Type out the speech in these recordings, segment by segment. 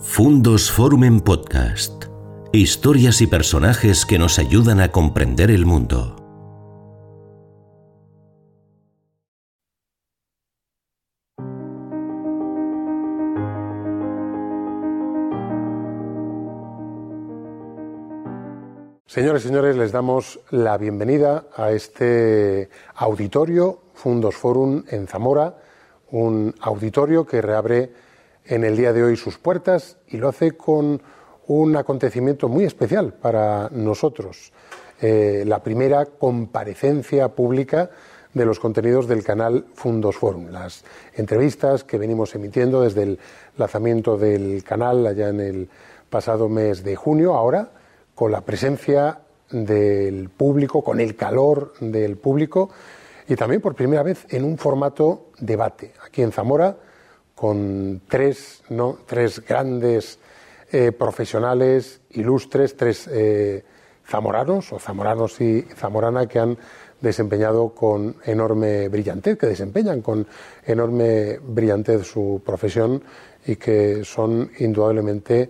Fundos Forum en Podcast. Historias y personajes que nos ayudan a comprender el mundo. Señores y señores, les damos la bienvenida a este auditorio Fundos Forum en Zamora, un auditorio que reabre en el día de hoy sus puertas y lo hace con un acontecimiento muy especial para nosotros, eh, la primera comparecencia pública de los contenidos del canal Fundos Forum, las entrevistas que venimos emitiendo desde el lanzamiento del canal allá en el pasado mes de junio, ahora con la presencia del público, con el calor del público y también por primera vez en un formato debate. Aquí en Zamora, con tres, ¿no? tres grandes eh, profesionales ilustres, tres eh, zamoranos o zamoranos y zamorana que han desempeñado con enorme brillantez, que desempeñan con enorme brillantez su profesión y que son indudablemente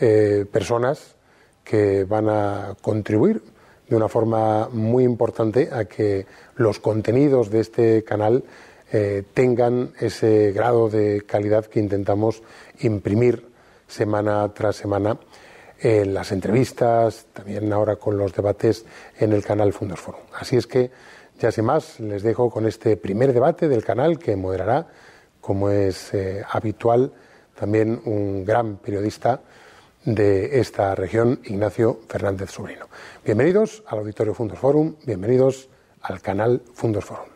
eh, personas que van a contribuir de una forma muy importante a que los contenidos de este canal eh, tengan ese grado de calidad que intentamos imprimir semana tras semana en las entrevistas, también ahora con los debates en el canal Fundos Forum. Así es que, ya sin más, les dejo con este primer debate del canal que moderará, como es eh, habitual, también un gran periodista de esta región, Ignacio Fernández Sobrino. Bienvenidos al Auditorio Fundos Forum, bienvenidos al canal Fundos Forum.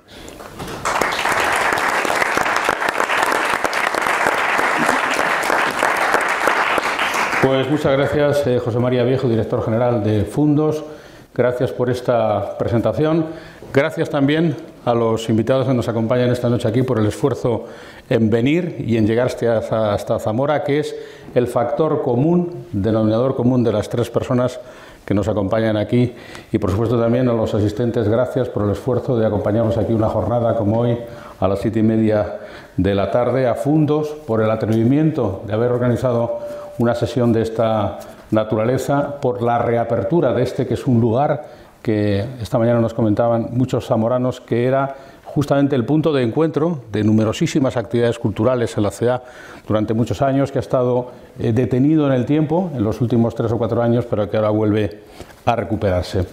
Pues muchas gracias, eh, José María Viejo, director general de Fundos. Gracias por esta presentación. Gracias también a los invitados que nos acompañan esta noche aquí por el esfuerzo en venir y en llegar hasta, hasta Zamora, que es el factor común, denominador común de las tres personas que nos acompañan aquí y por supuesto también a los asistentes, gracias por el esfuerzo de acompañarnos aquí una jornada como hoy a las siete y media de la tarde a Fundos, por el atrevimiento de haber organizado una sesión de esta naturaleza, por la reapertura de este que es un lugar que esta mañana nos comentaban muchos zamoranos que era justamente el punto de encuentro de numerosísimas actividades culturales en la ciudad durante muchos años, que ha estado eh, detenido en el tiempo, en los últimos tres o cuatro años, pero que ahora vuelve a recuperarse.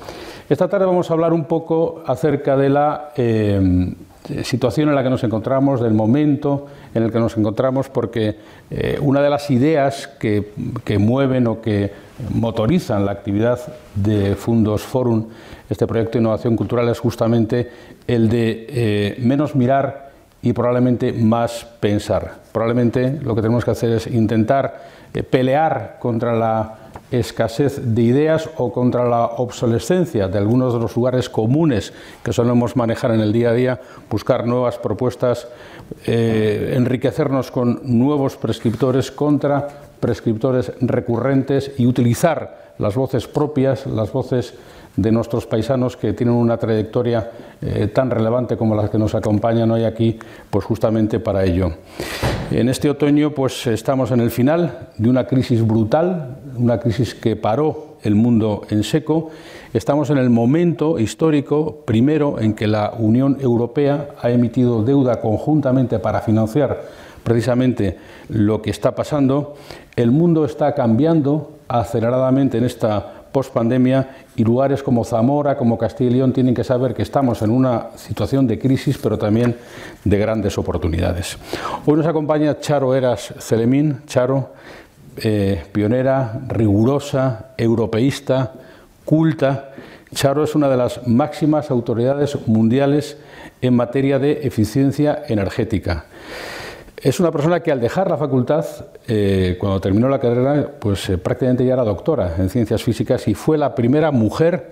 Esta tarde vamos a hablar un poco acerca de la eh, situación en la que nos encontramos, del momento en el que nos encontramos, porque eh, una de las ideas que, que, mueven o que motorizan la actividad de Fundos Forum, este proyecto de innovación cultural, es justamente el de eh, menos mirar y probablemente más pensar. Probablemente lo que tenemos que hacer es intentar eh, pelear contra la escasez de ideas o contra la obsolescencia de algunos de los lugares comunes que solemos manejar en el día a día, buscar nuevas propuestas, eh, enriquecernos con nuevos prescriptores contra prescriptores recurrentes y utilizar las voces propias, las voces de nuestros paisanos que tienen una trayectoria eh, tan relevante como las que nos acompañan hoy aquí, pues justamente para ello. En este otoño pues estamos en el final de una crisis brutal, una crisis que paró el mundo en seco. Estamos en el momento histórico primero en que la Unión Europea ha emitido deuda conjuntamente para financiar precisamente lo que está pasando. El mundo está cambiando aceleradamente en esta pospandemia y lugares como Zamora, como Castilla y León tienen que saber que estamos en una situación de crisis, pero también de grandes oportunidades. Hoy nos acompaña Charo Eras Celemín, Charo, eh, pionera, rigurosa, europeísta, culta. Charo es una de las máximas autoridades mundiales en materia de eficiencia energética. Es una persona que al dejar la facultad, eh, cuando terminó la carrera, pues eh, prácticamente ya era doctora en ciencias físicas y fue la primera mujer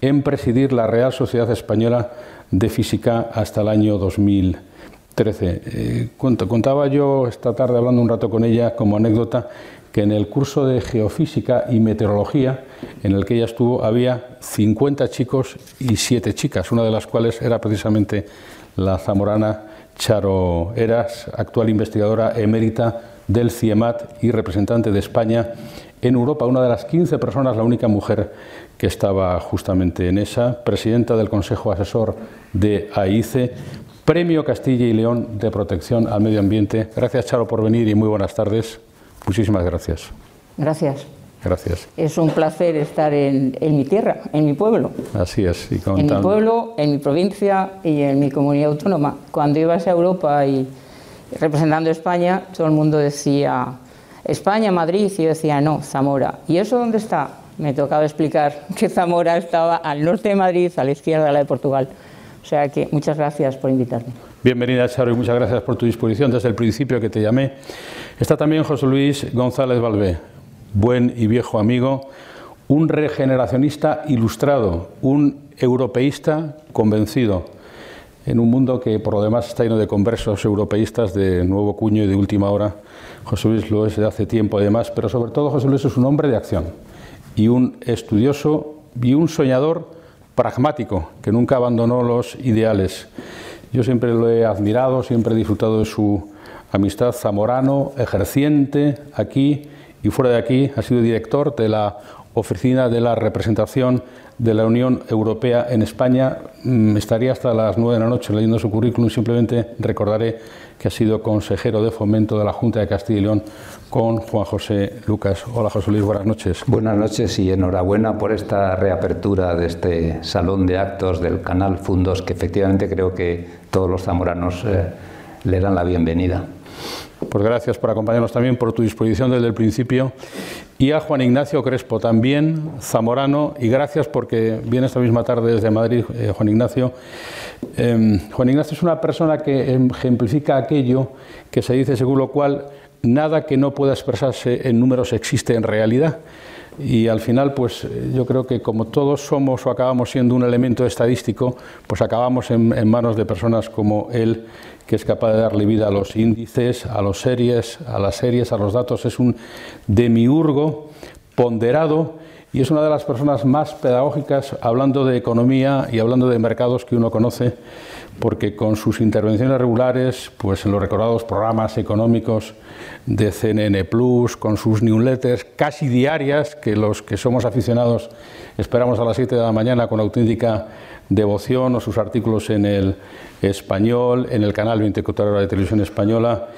en presidir la Real Sociedad Española de Física hasta el año 2013. Eh, contaba yo esta tarde hablando un rato con ella como anécdota que en el curso de geofísica y meteorología en el que ella estuvo había 50 chicos y 7 chicas, una de las cuales era precisamente la zamorana Charo Eras, actual investigadora emérita del CIEMAT y representante de España en Europa, una de las 15 personas, la única mujer que estaba justamente en esa, presidenta del Consejo Asesor de AICE, Premio Castilla y León de Protección al Medio Ambiente. Gracias, Charo, por venir y muy buenas tardes. Muchísimas gracias. Gracias. Gracias. Es un placer estar en, mi tierra, en mi pueblo. Así es. Y en mi pueblo, en mi provincia y en mi comunidad autónoma. Cuando ibas a Europa y representando España, todo el mundo decía España, Madrid, y yo decía no, Zamora. ¿Y eso dónde está? Me tocaba explicar que Zamora estaba al norte de Madrid, a la izquierda de la de Portugal. O sea que muchas gracias por invitarme. Bienvenida, Charo, y muchas gracias por tu disposición desde el principio que te llamé. Está también José Luis González Valvé, buen y viejo amigo, un regeneracionista ilustrado, un europeísta convencido, en un mundo que por lo demás está lleno de conversos europeístas de nuevo cuño y de última hora. José Luis lo es de hace tiempo además, pero sobre todo José Luis es un hombre de acción y un estudioso y un soñador pragmático que nunca abandonó los ideales. Yo siempre lo he admirado, siempre he disfrutado de su amistad zamorano, ejerciente aquí y fuera de aquí, ha sido director de la Oficina de la Representación de la Unión Europea en España. Mm, estaría hasta las nueve de la noche leyendo su currículum. Simplemente recordaré que ha sido consejero de fomento de la Junta de Castilla y León con Juan José Lucas. Hola José Luis, buenas noches. Buenas noches y enhorabuena por esta reapertura de este salón de actos del canal Fundos, que efectivamente creo que todos los zamoranos eh, le dan la bienvenida. Pues gracias por acompañarnos también, por tu disposición desde el principio. Y a Juan Ignacio Crespo también, zamorano, y gracias porque viene esta misma tarde desde Madrid, eh, Juan Ignacio. Em, Juan Ignacio es una persona que ejemplifica aquello que se dice según lo cual nada que no pueda expresarse en números existe en realidad. Y al final, pues yo creo que como todos somos o acabamos siendo un elemento estadístico, pues acabamos en manos de personas como él que es capaz de darle vida a los índices, a los series, a las series, a los datos. Es un demiurgo ponderado y es una de las personas más pedagógicas hablando de economía y hablando de mercados que uno conoce, porque con sus intervenciones regulares, pues en los recordados programas económicos de CNN Plus, con sus newsletters casi diarias, que los que somos aficionados esperamos a las 7 de la mañana con auténtica devoción, o sus artículos en el español, en el canal 24 horas de televisión española,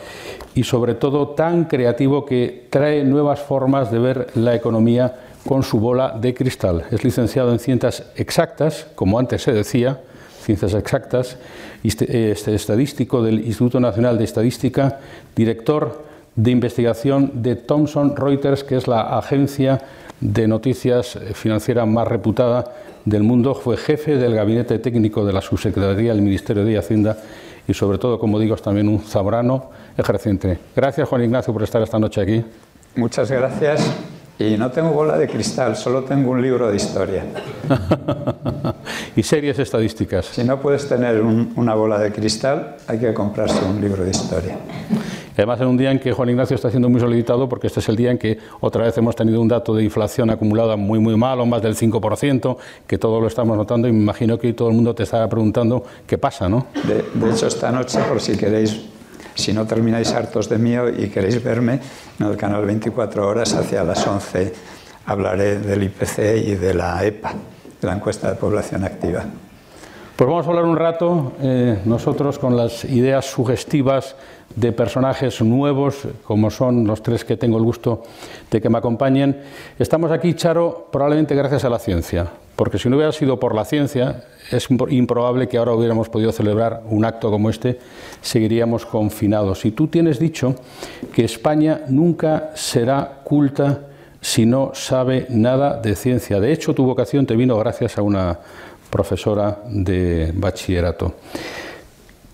y sobre todo tan creativo que trae nuevas formas de ver la economía con su bola de cristal. Es licenciado en ciencias exactas, como antes se decía, ciencias exactas, este, estadístico del Instituto Nacional de Estadística, director de investigación de Thomson Reuters, que es la agencia de noticias financiera más reputada del mundo, fue jefe del gabinete técnico de la subsecretaría del Ministerio de Hacienda y sobre todo, como digo, es también un zabrano ejerciente. Gracias, Juan Ignacio, por estar esta noche aquí. Muchas gracias. Y no tengo bola de cristal, solo tengo un libro de historia. y series estadísticas. Si no puedes tener una bola de cristal, hay que comprarse un libro de historia. Además, en un día en que Juan Ignacio está siendo muy solicitado, porque este es el día en que otra vez hemos tenido un dato de inflación acumulada muy, muy malo, más del 5%, que todo lo estamos notando y me imagino que todo el mundo te estará preguntando qué pasa, ¿no? De, hecho, esta noche, por si queréis, si no termináis hartos de mí y queréis verme, en el canal 24 horas hacia las 11 hablaré del IPC y de la EPA, de la encuesta de población activa. Pues vamos a hablar un rato eh, nosotros con las ideas sugestivas de personajes nuevos, como son los tres que tengo el gusto de que me acompañen. Estamos aquí, Charo, probablemente gracias a la ciencia, porque si no hubiera sido por la ciencia, es improbable que ahora hubiéramos podido celebrar un acto como este, seguiríamos confinados. Y tú tienes dicho que España nunca será culta si no sabe nada de ciencia. De hecho, tu vocación te vino gracias a una profesora de bachillerato.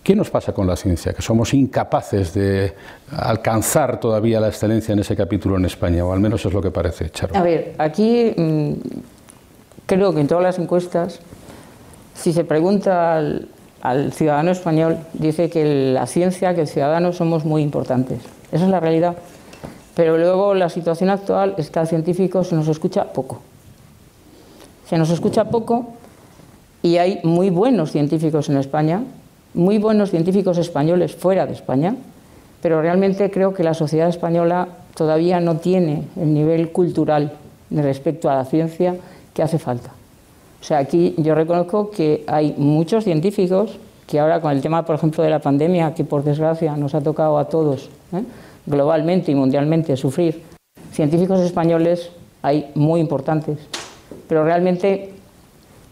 ¿Qué nos pasa con la ciencia? Que somos incapaces de alcanzar todavía la excelencia en ese capítulo en España, o al menos es lo que parece, Charo. A ver, aquí mm, creo que en todas las encuestas, si se pregunta al, ciudadano español, dice que la ciencia, que el ciudadano somos muy importantes. Esa es la realidad. Pero luego la situación actual es que al científico se nos escucha poco. Se nos escucha poco y hay muy buenos científicos en España, muy buenos científicos españoles fuera de España, pero realmente creo que la sociedad española todavía no tiene el nivel cultural respecto a la ciencia que hace falta. O sea, aquí yo reconozco que hay muchos científicos que ahora con el tema, por ejemplo, de la pandemia, que por desgracia nos ha tocado a todos ¿eh? globalmente y mundialmente sufrir, científicos españoles hay muy importantes, pero realmente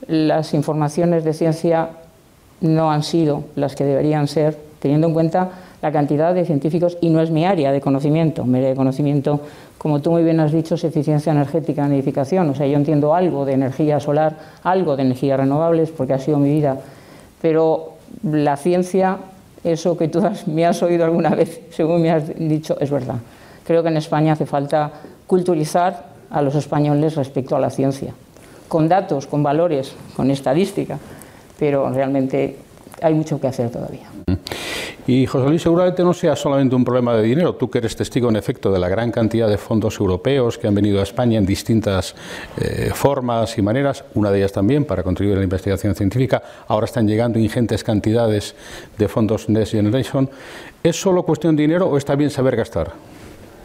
las informaciones de ciencia no han sido las que deberían ser, teniendo en cuenta la cantidad de científicos, y no es mi área de conocimiento, mi área de conocimiento, como tú muy bien has dicho, es eficiencia energética en edificación, o sea, yo entiendo algo de energía solar, algo de energías renovables, porque ha sido mi vida, pero la ciencia, eso que tú me has oído alguna vez, según me has dicho, es verdad. Creo que en España hace falta culturizar a los españoles respecto a la ciencia, con datos, con valores, con estadística, pero realmente hay mucho que hacer todavía. Y José Luis, seguramente no sea solamente un problema de dinero. Tú que eres testigo, en efecto, de la gran cantidad de fondos europeos que han venido a España en distintas eh, formas y maneras, una de ellas también para contribuir a la investigación científica. Ahora están llegando ingentes cantidades de fondos Next Generation. ¿Es solo cuestión de dinero o está bien saber gastar?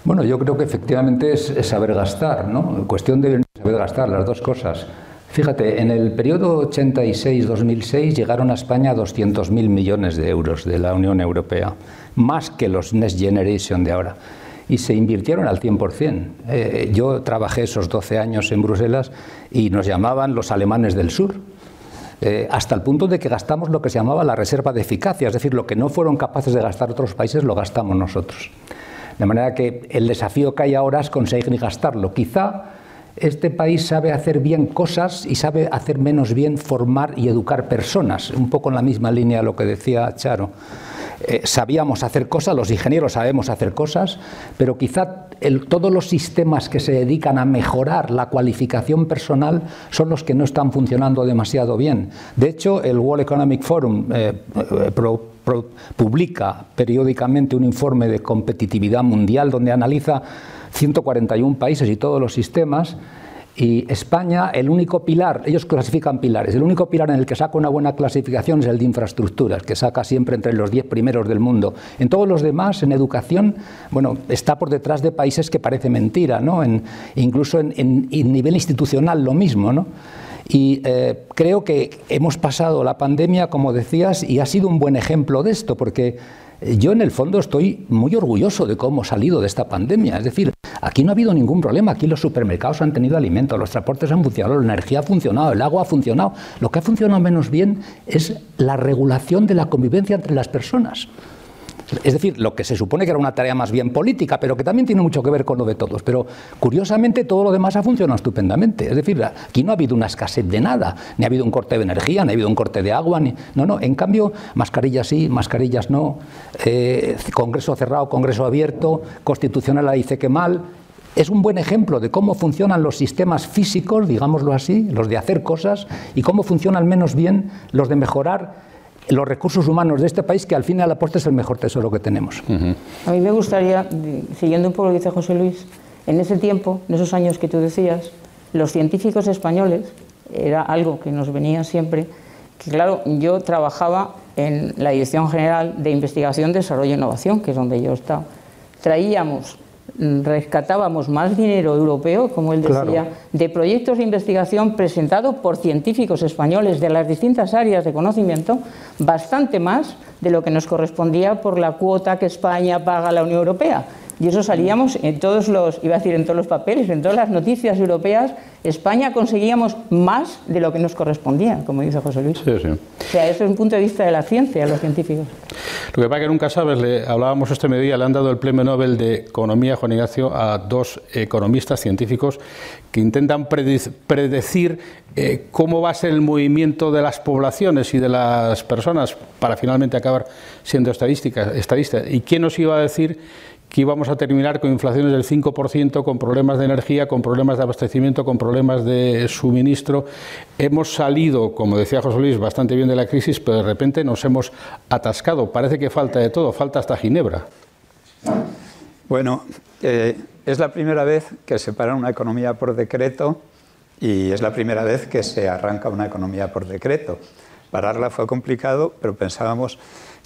Bueno, yo creo que efectivamente es, saber gastar, ¿no? Cuestión de saber gastar, las dos cosas. Fíjate, en el periodo 86-2006 llegaron a España 200.000 millones de euros de la Unión Europea, más que los Next Generation de ahora. Y se invirtieron al 100%. Eh, yo trabajé esos 12 años en Bruselas y nos llamaban los alemanes del sur, eh, hasta el punto de que gastamos lo que se llamaba la reserva de eficacia, es decir, lo que no fueron capaces de gastar otros países lo gastamos nosotros. De manera que el desafío que hay ahora es conseguir gastarlo. Quizá este país sabe hacer bien cosas y sabe hacer menos bien formar y educar personas, un poco en la misma línea de lo que decía Charo. Eh, sabíamos hacer cosas, los ingenieros sabemos hacer cosas, pero quizá todos los sistemas que se dedican a mejorar la cualificación personal son los que no están funcionando demasiado bien. De hecho, el World Economic Forum eh, eh, publica periódicamente un informe de competitividad mundial donde analiza 141 países y todos los sistemas. Y España, el único pilar, ellos clasifican pilares, el único pilar en el que saca una buena clasificación es el de infraestructuras, que saca siempre entre los 10 primeros del mundo. En todos los demás, en educación, bueno, está por detrás de países que parece mentira, ¿no? En, incluso en, en, nivel institucional lo mismo, ¿no? Y eh, creo que hemos pasado la pandemia, como decías, y ha sido un buen ejemplo de esto, porque yo en el fondo estoy muy orgulloso de cómo ha salido de esta pandemia. Es decir, aquí no ha habido ningún problema. Aquí los supermercados han tenido alimentos, los transportes han funcionado, la energía ha funcionado, el agua ha funcionado. Lo que ha funcionado menos bien es la regulación de la convivencia entre las personas. Es decir, lo que se supone que era una tarea más bien política, pero que también tiene mucho que ver con lo de todos. Pero curiosamente todo lo demás ha funcionado estupendamente. Es decir, aquí no ha habido una escasez de nada, ni ha habido un corte de energía, ni ha habido un corte de agua. Ni... No, no, en cambio, mascarillas sí, mascarillas no, eh, Congreso cerrado, Congreso abierto, Constitucional la dice que mal. Es un buen ejemplo de cómo funcionan los sistemas físicos, digámoslo así, los de hacer cosas, y cómo funcionan menos bien los de mejorar los recursos humanos de este país, que al fin y al es el mejor tesoro que tenemos. A mí me gustaría, siguiendo un poco lo que dice José Luis, en ese tiempo, en esos años que tú decías, los científicos españoles, era algo que nos venía siempre, que claro, yo trabajaba en la Dirección General de Investigación, Desarrollo e Innovación, que es donde yo estaba. Traíamos rescatábamos más dinero europeo, como él decía, de proyectos de investigación presentados por científicos españoles de las distintas áreas de conocimiento, bastante más de lo que nos correspondía por la cuota que España paga a la Unión Europea. Y eso salíamos en todos los, iba a decir en todos los papeles, en todas las noticias europeas, España conseguíamos más de lo que nos correspondía, como dice José Luis. Sí, sí. O sea, eso es un punto de vista de la ciencia, de los científicos. Lo que pasa que nunca sabes, le hablábamos este mediodía, le han dado el premio Nobel de Economía, Juan Ignacio, a dos economistas científicos que intentan predecir eh, cómo va a ser el movimiento de las poblaciones y de las personas para finalmente acabar siendo estadística, estadista. ¿Y quién nos iba a decir que íbamos a terminar con inflaciones del 5%, con problemas de energía, con problemas de abastecimiento, con problemas de suministro. Hemos salido, como decía José Luis, bastante bien de la crisis, pero de repente nos hemos atascado. Parece que falta de todo, falta hasta Ginebra. Bueno, eh, es la primera vez que se para una economía por decreto y es la primera vez que se arranca una economía por decreto. Pararla fue complicado, pero pensábamos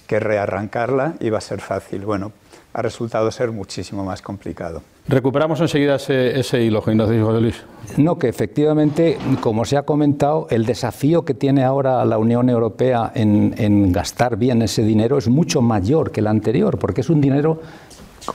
que rearrancarla iba a ser fácil. Bueno, ha resultado ser muchísimo más complicado. Recuperamos enseguida ese, ese hilo, Ignacio José Luis. No, que efectivamente, como se ha comentado, el desafío que tiene ahora la Unión Europea en, en gastar bien ese dinero es mucho mayor que el anterior, porque es un dinero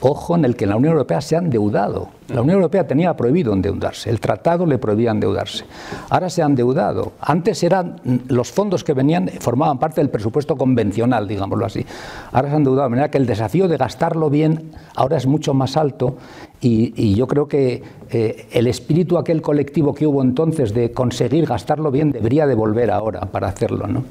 ojo, en el que la Unión Europea se ha endeudado. La Unión Europea tenía prohibido endeudarse, el tratado le prohibía endeudarse. Ahora se ha endeudado. Antes eran los fondos que venían formaban parte del presupuesto convencional, digámoslo así. Ahora se ha endeudado, de manera que el desafío de gastarlo bien ahora es mucho más alto y, yo creo que eh, el espíritu aquel colectivo que hubo entonces de conseguir gastarlo bien debería de volver ahora para hacerlo, ¿no?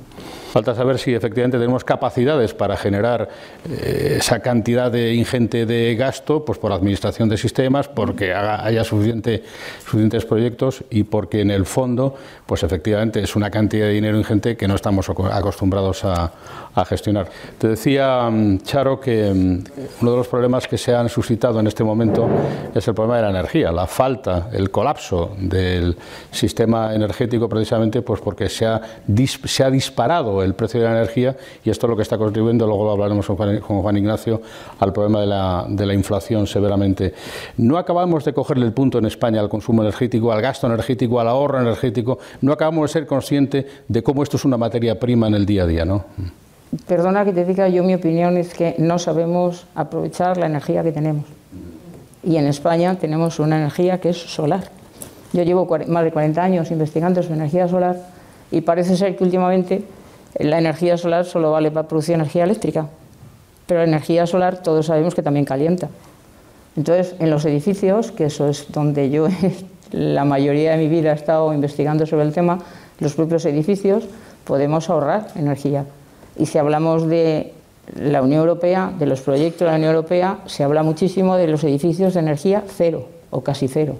Falta saber si efectivamente tenemos capacidades para generar eh, esa cantidad de ingente de gasto, pues por administración de sistemas, porque haya suficiente, suficientes proyectos y porque en el fondo, pues efectivamente es una cantidad de dinero ingente que no estamos acostumbrados a, a gestionar. Te decía, mm, Charo, que mm, uno de los problemas que se han suscitado en este momento es el problema de la energía, la falta, el colapso del sistema energético precisamente pues porque se ha, se ha disparado el precio de la energía y esto es lo que está contribuyendo, luego lo hablaremos con Juan, Ignacio, al problema de la, de la inflación severamente. No acabamos de cogerle el punto en España al consumo energético, al gasto energético, al ahorro energético, no acabamos de ser conscientes de cómo esto es una materia prima en el día a día, ¿no? Perdona que te diga, yo mi opinión es que no sabemos aprovechar la energía que tenemos. Y en España tenemos una energía que es solar. Yo llevo más de 40 años investigando sobre energía solar y parece ser que últimamente la energía solar solo vale para producir energía eléctrica. Pero la energía solar todos sabemos que también calienta. Entonces, en los edificios, que eso es donde yo la mayoría de mi vida he estado investigando sobre el tema, los propios edificios podemos ahorrar energía. Y si hablamos de la Unión Europea, de los proyectos de la Unión Europea, se habla muchísimo de los edificios de energía cero o casi cero.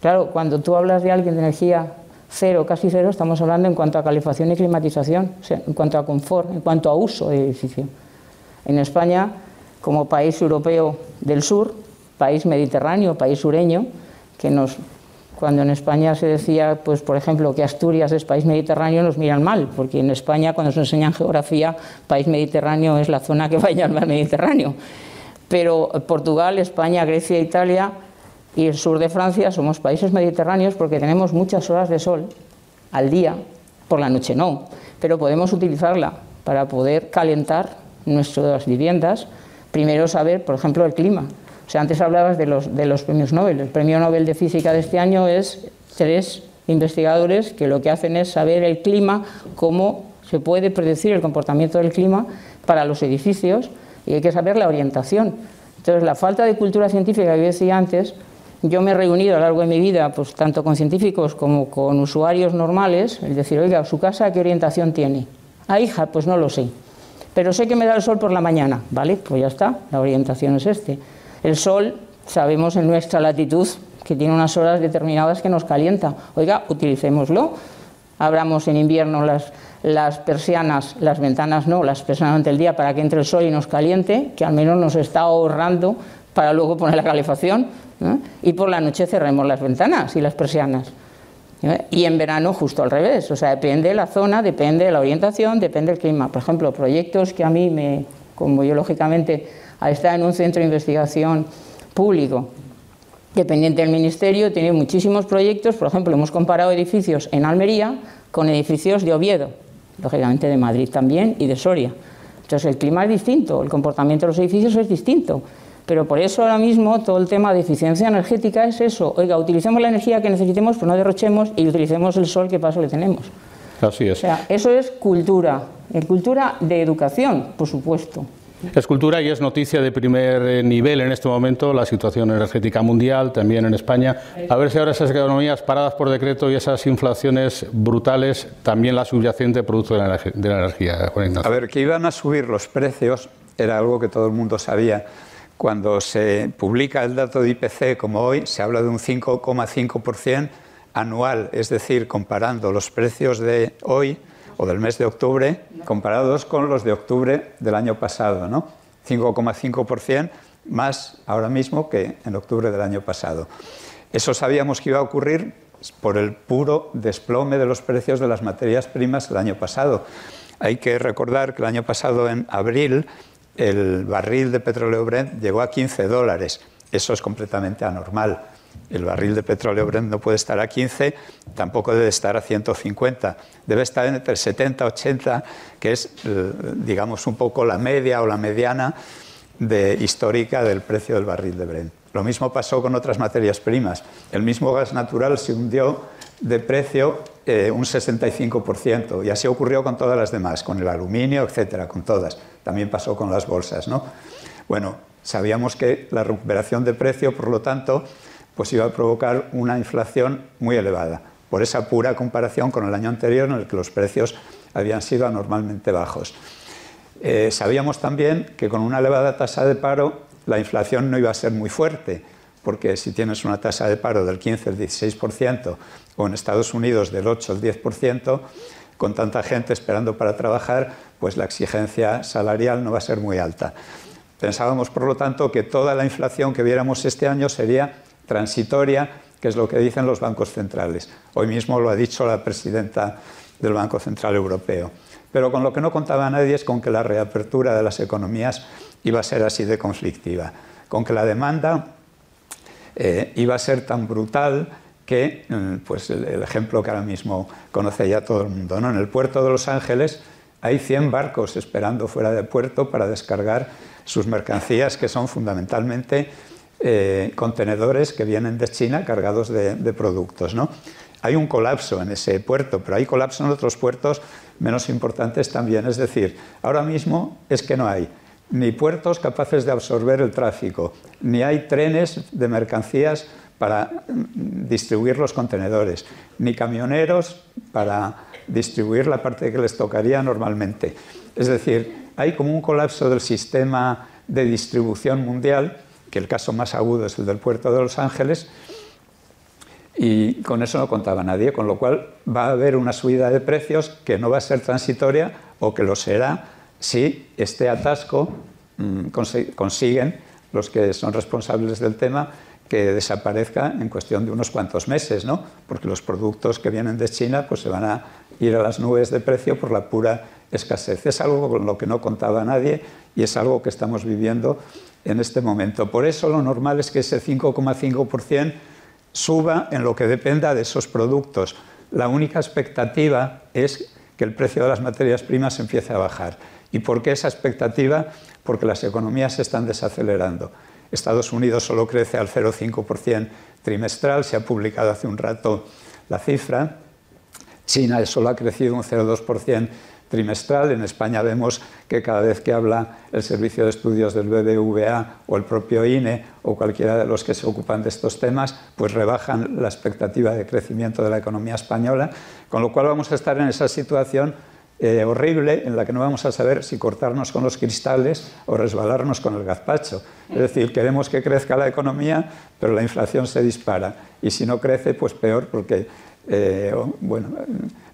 Claro, cuando tú hablas de alguien de energía cero, casi cero, estamos hablando en cuanto a calefacción y climatización, o en cuanto a confort, en cuanto a uso de edificio. En España, como país europeo del sur, país mediterráneo, país sureño, que nos cuando en España se decía, pues por ejemplo, que Asturias es país mediterráneo, nos miran mal, porque en España cuando se enseñan geografía, país mediterráneo es la zona que vaya al mar Mediterráneo. Pero Portugal, España, Grecia, Italia y el sur de Francia somos países mediterráneos porque tenemos muchas horas de sol al día, por la noche no, pero podemos utilizarla para poder calentar nuestras viviendas. Primero saber, por ejemplo, el clima. O sea, antes hablabas de los, premios Nobel. El premio Nobel de Física de este año es tres investigadores que lo que hacen es saber el clima, cómo se puede predecir el comportamiento del clima para los edificios y hay que saber la orientación. Entonces, la falta de cultura científica que decía antes, yo me he reunido a lo largo de mi vida, pues tanto con científicos como con usuarios normales, es decir, oiga, ¿su casa qué orientación tiene? Ah, hija, pues no lo sé. Pero sé que me da el sol por la mañana, ¿vale? Pues ya está, la orientación es este. El sol, sabemos en nuestra latitud que tiene unas horas determinadas que nos calienta. Oiga, utilicémoslo. Abramos en invierno las, las persianas, las ventanas no, las persianas durante el día para que entre el sol y nos caliente, que al menos nos está ahorrando para luego poner la calefacción. Y por la noche cerremos las ventanas y las persianas. Y en verano justo al revés, o sea, depende de la zona, depende de la orientación, depende del clima. Por ejemplo, proyectos que a mí me, como yo lógicamente está en un centro de investigación público dependiente del Ministerio, tiene muchísimos proyectos, por ejemplo, hemos comparado edificios en Almería con edificios de Oviedo, lógicamente de Madrid también y de Soria. Entonces el clima es distinto, el comportamiento de los edificios es distinto, pero por eso ahora mismo todo el tema de eficiencia energética es eso, oiga, utilicemos la energía que necesitemos, pero no derrochemos y utilicemos el sol que paso le tenemos. Así es. O sea, eso es cultura, cultura de educación, por supuesto. Es cultura y es noticia de primer eh, nivel en este momento la situación energética mundial, también en España. A ver si ahora esas economías paradas por decreto y esas inflaciones brutales, también la subyacente producto de la, energía. A ver, que iban a subir los precios era algo que todo el mundo sabía. Cuando se publica el dato de IPC como hoy, se habla de un 5,5% anual, es decir, comparando los precios de hoy o del mes de octubre comparados con los de octubre del año pasado, ¿no? 5,5% más ahora mismo que en octubre del año pasado. Eso sabíamos que iba a ocurrir por el puro desplome de los precios de las materias primas el año pasado. Hay que recordar que el año pasado, en abril, el barril de petróleo Brent llegó a 15 dólares. Eso es completamente anormal. El barril de petróleo Brent no puede estar a 15, tampoco debe estar a 150. Debe estar entre 70 y 80, que es, eh, digamos, un poco la media o la mediana de, histórica del precio del barril de Brent. Lo mismo pasó con otras materias primas. El mismo gas natural se hundió de precio eh, un 65%, y así ocurrió con todas las demás, con el aluminio, etcétera, con todas. También pasó con las bolsas, ¿no? Bueno, sabíamos que la recuperación de precio, por lo tanto, pues iba a provocar una inflación muy elevada, por esa pura comparación con el año anterior en el que los precios habían sido anormalmente bajos. Eh, sabíamos también que con una elevada tasa de paro la inflación no iba a ser muy fuerte, porque si tienes una tasa de paro del 15 al 16% o en Estados Unidos del 8 al 10%, con tanta gente esperando para trabajar, pues la exigencia salarial no va a ser muy alta. Pensábamos, por lo tanto, que toda la inflación que viéramos este año sería transitoria, que es lo que dicen los bancos centrales. Hoy mismo lo ha dicho la presidenta del Banco Central Europeo. Pero con lo que no contaba nadie es con que la reapertura de las economías iba a ser así de conflictiva, con que la demanda eh, iba a ser tan brutal que, mm, pues el, ejemplo que ahora mismo conoce ya todo el mundo, en el puerto de Los Ángeles hay 100 barcos esperando fuera del puerto para descargar sus mercancías, que son fundamentalmente eh, contenedores que vienen de China cargados de, productos. ¿no? Hay un colapso en ese puerto, pero hay colapso en otros puertos menos importantes también. Es decir, ahora mismo es que no hay ni puertos capaces de absorber el tráfico, ni hay trenes de mercancías para mm, distribuir los contenedores, ni camioneros para distribuir la parte que les tocaría normalmente. Es decir, hay como un colapso del sistema de distribución mundial que el caso más agudo es el del puerto de Los Ángeles, y con eso no contaba nadie, con lo cual va a haber una subida de precios que no va a ser transitoria o que lo será si este atasco mm, consiguen los que son responsables del tema que desaparezca en cuestión de unos cuantos meses, ¿no? porque los productos que vienen de China pues, se van a ir a las nubes de precio por la pura escasez. Es algo con lo que no contaba nadie y es algo que estamos viviendo en este momento. Por eso lo normal es que ese 5,5% suba en lo que dependa de esos productos. La única expectativa es que el precio de las materias primas empiece a bajar. ¿Y por qué esa expectativa? Porque las economías se están desacelerando. Estados Unidos solo crece al 0,5% trimestral, se ha publicado hace un rato la cifra. China solo ha crecido un 0,2% trimestral. En España vemos que cada vez que habla el Servicio de Estudios del BBVA o el propio INE o cualquiera de los que se ocupan de estos temas, pues rebajan la expectativa de crecimiento de la economía española, con lo cual vamos a estar en esa situación eh, horrible en la que no vamos a saber si cortarnos con los cristales o resbalarnos con el gazpacho. Es decir, queremos que crezca la economía, pero la inflación se dispara. Y si no crece, pues peor, porque eh, bueno,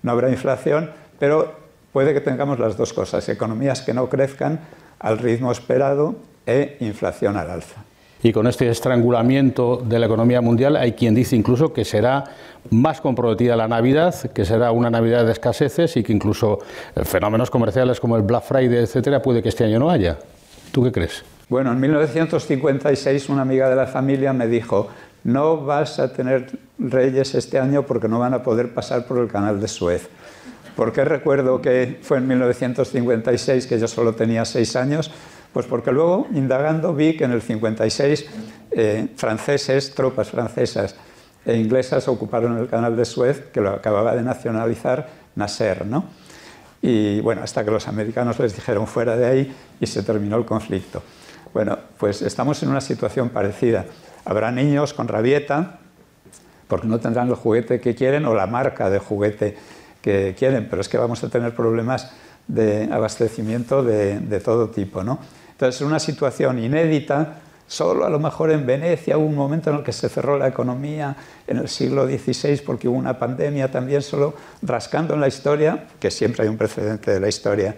no habrá inflación, pero puede que tengamos las dos cosas, economías que no crezcan al ritmo esperado e inflación al alza. Y con este estrangulamiento de la economía mundial hay quien dice incluso que será más comprometida la Navidad, que será una Navidad de escaseces y que incluso fenómenos comerciales como el Black Friday, etcétera, puede que este año no haya. ¿Tú qué crees? Bueno, en 1956 una amiga de la familia me dijo, no vas a tener reyes este año porque no van a poder pasar por el canal de Suez. ¿Por qué recuerdo que fue en 1956, que yo solo tenía seis años? Pues porque luego, indagando, vi que en el 56 eh, franceses, tropas francesas e inglesas ocuparon el canal de Suez, que lo acababa de nacionalizar Nasser, ¿no? Y bueno, hasta que los americanos les dijeron fuera de ahí y se terminó el conflicto. Bueno, pues estamos en una situación parecida. Habrá niños con rabieta porque no tendrán el juguete que quieren o la marca de juguete que quieren, pero es que vamos a tener problemas de abastecimiento de, todo tipo. ¿no? Entonces, es una situación inédita. Solo a lo mejor en Venecia hubo un momento en el que se cerró la economía en el siglo XVI porque hubo una pandemia también, solo rascando en la historia, que siempre hay un precedente de la historia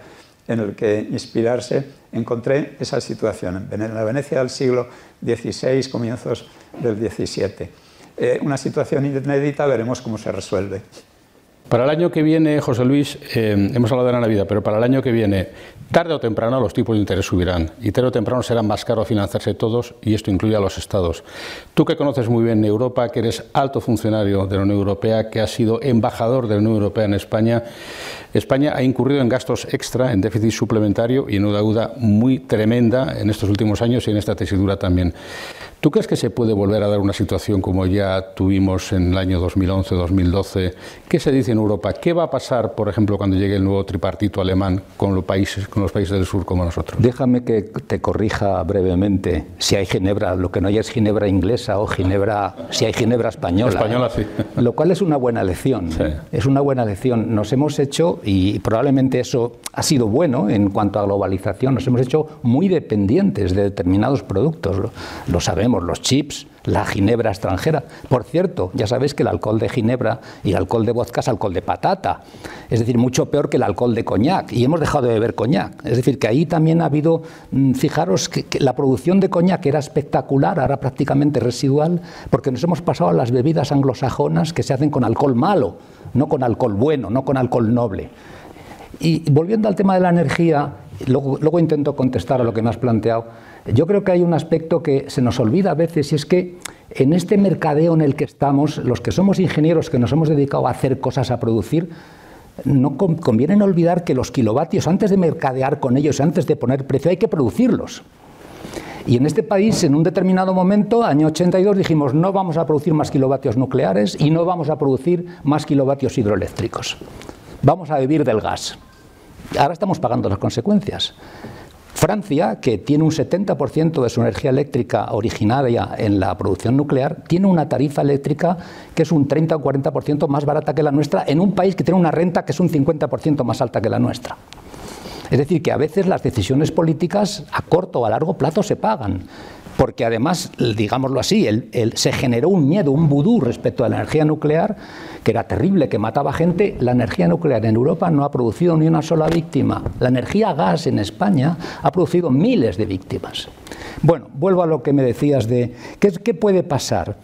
en el que inspirarse, encontré esa situación en la Venecia del siglo XVI, comienzos del XVII. Eh, una situación inédita, veremos cómo se resuelve. Para el año que viene, José Luis, eh, hemos hablado de la Navidad, pero para el año que viene, tarde o temprano los tipos de interés subirán y tarde o temprano será más caro financiarse todos y esto incluye a los estados. Tú que conoces muy bien Europa, que eres alto funcionario de la Unión Europea, que has sido embajador de la Unión Europea en España, España ha incurrido en gastos extra, en déficit suplementario y en una deuda muy tremenda en estos últimos años y en esta tesitura también. ¿Tú crees que se puede volver a dar una situación como ya tuvimos en el año 2011-2012? ¿Qué se dice en Europa? ¿Qué va a pasar, por ejemplo, cuando llegue el nuevo tripartito alemán con los países, con los países del sur como nosotros? Déjame que te corrija brevemente. Si hay ginebra, lo que no hay es ginebra inglesa o ginebra, si hay ginebra española. Española, ¿eh? sí. Lo cual es una buena lección. Sí. Es una buena lección. Nos hemos hecho, y probablemente eso ha sido bueno en cuanto a globalización, nos hemos hecho muy dependientes de determinados productos. Lo, lo los chips, la ginebra extranjera. Por cierto, ya sabéis que el alcohol de ginebra y el alcohol de vodka es alcohol de patata, es decir, mucho peor que el alcohol de coñac, y hemos dejado de beber coñac. Es decir, que ahí también ha habido, mm, fijaros que, que la producción de coñac era espectacular, ahora prácticamente residual, porque nos hemos pasado a las bebidas anglosajonas que se hacen con alcohol malo, no con alcohol bueno, no con alcohol noble. Y volviendo al tema de la energía, luego, luego intento contestar a lo que me has planteado. Yo creo que hay un aspecto que se nos olvida a veces y es que en este mercadeo en el que estamos, los que somos ingenieros que nos hemos dedicado a hacer cosas, a producir, no conviene olvidar que los kilovatios, antes de mercadear con ellos, antes de poner precio, hay que producirlos. Y en este país, en un determinado momento, año 82, dijimos no vamos a producir más kilovatios nucleares y no vamos a producir más kilovatios hidroeléctricos. Vamos a vivir del gas. Ahora estamos pagando las consecuencias. Francia, que tiene un 70% de su energía eléctrica originaria en la producción nuclear, tiene una tarifa eléctrica que es un 30 o 40% más barata que la nuestra en un país que tiene una renta que es un 50% más alta que la nuestra. Es decir, que a veces las decisiones políticas a corto o a largo plazo se pagan porque además, digámoslo así, se generó un miedo, un vudú respecto a la energía nuclear, que era terrible, que mataba gente. La energía nuclear en Europa no ha producido ni una sola víctima. La energía gas en España ha producido miles de víctimas. Bueno, vuelvo a lo que me decías de qué, qué puede pasar.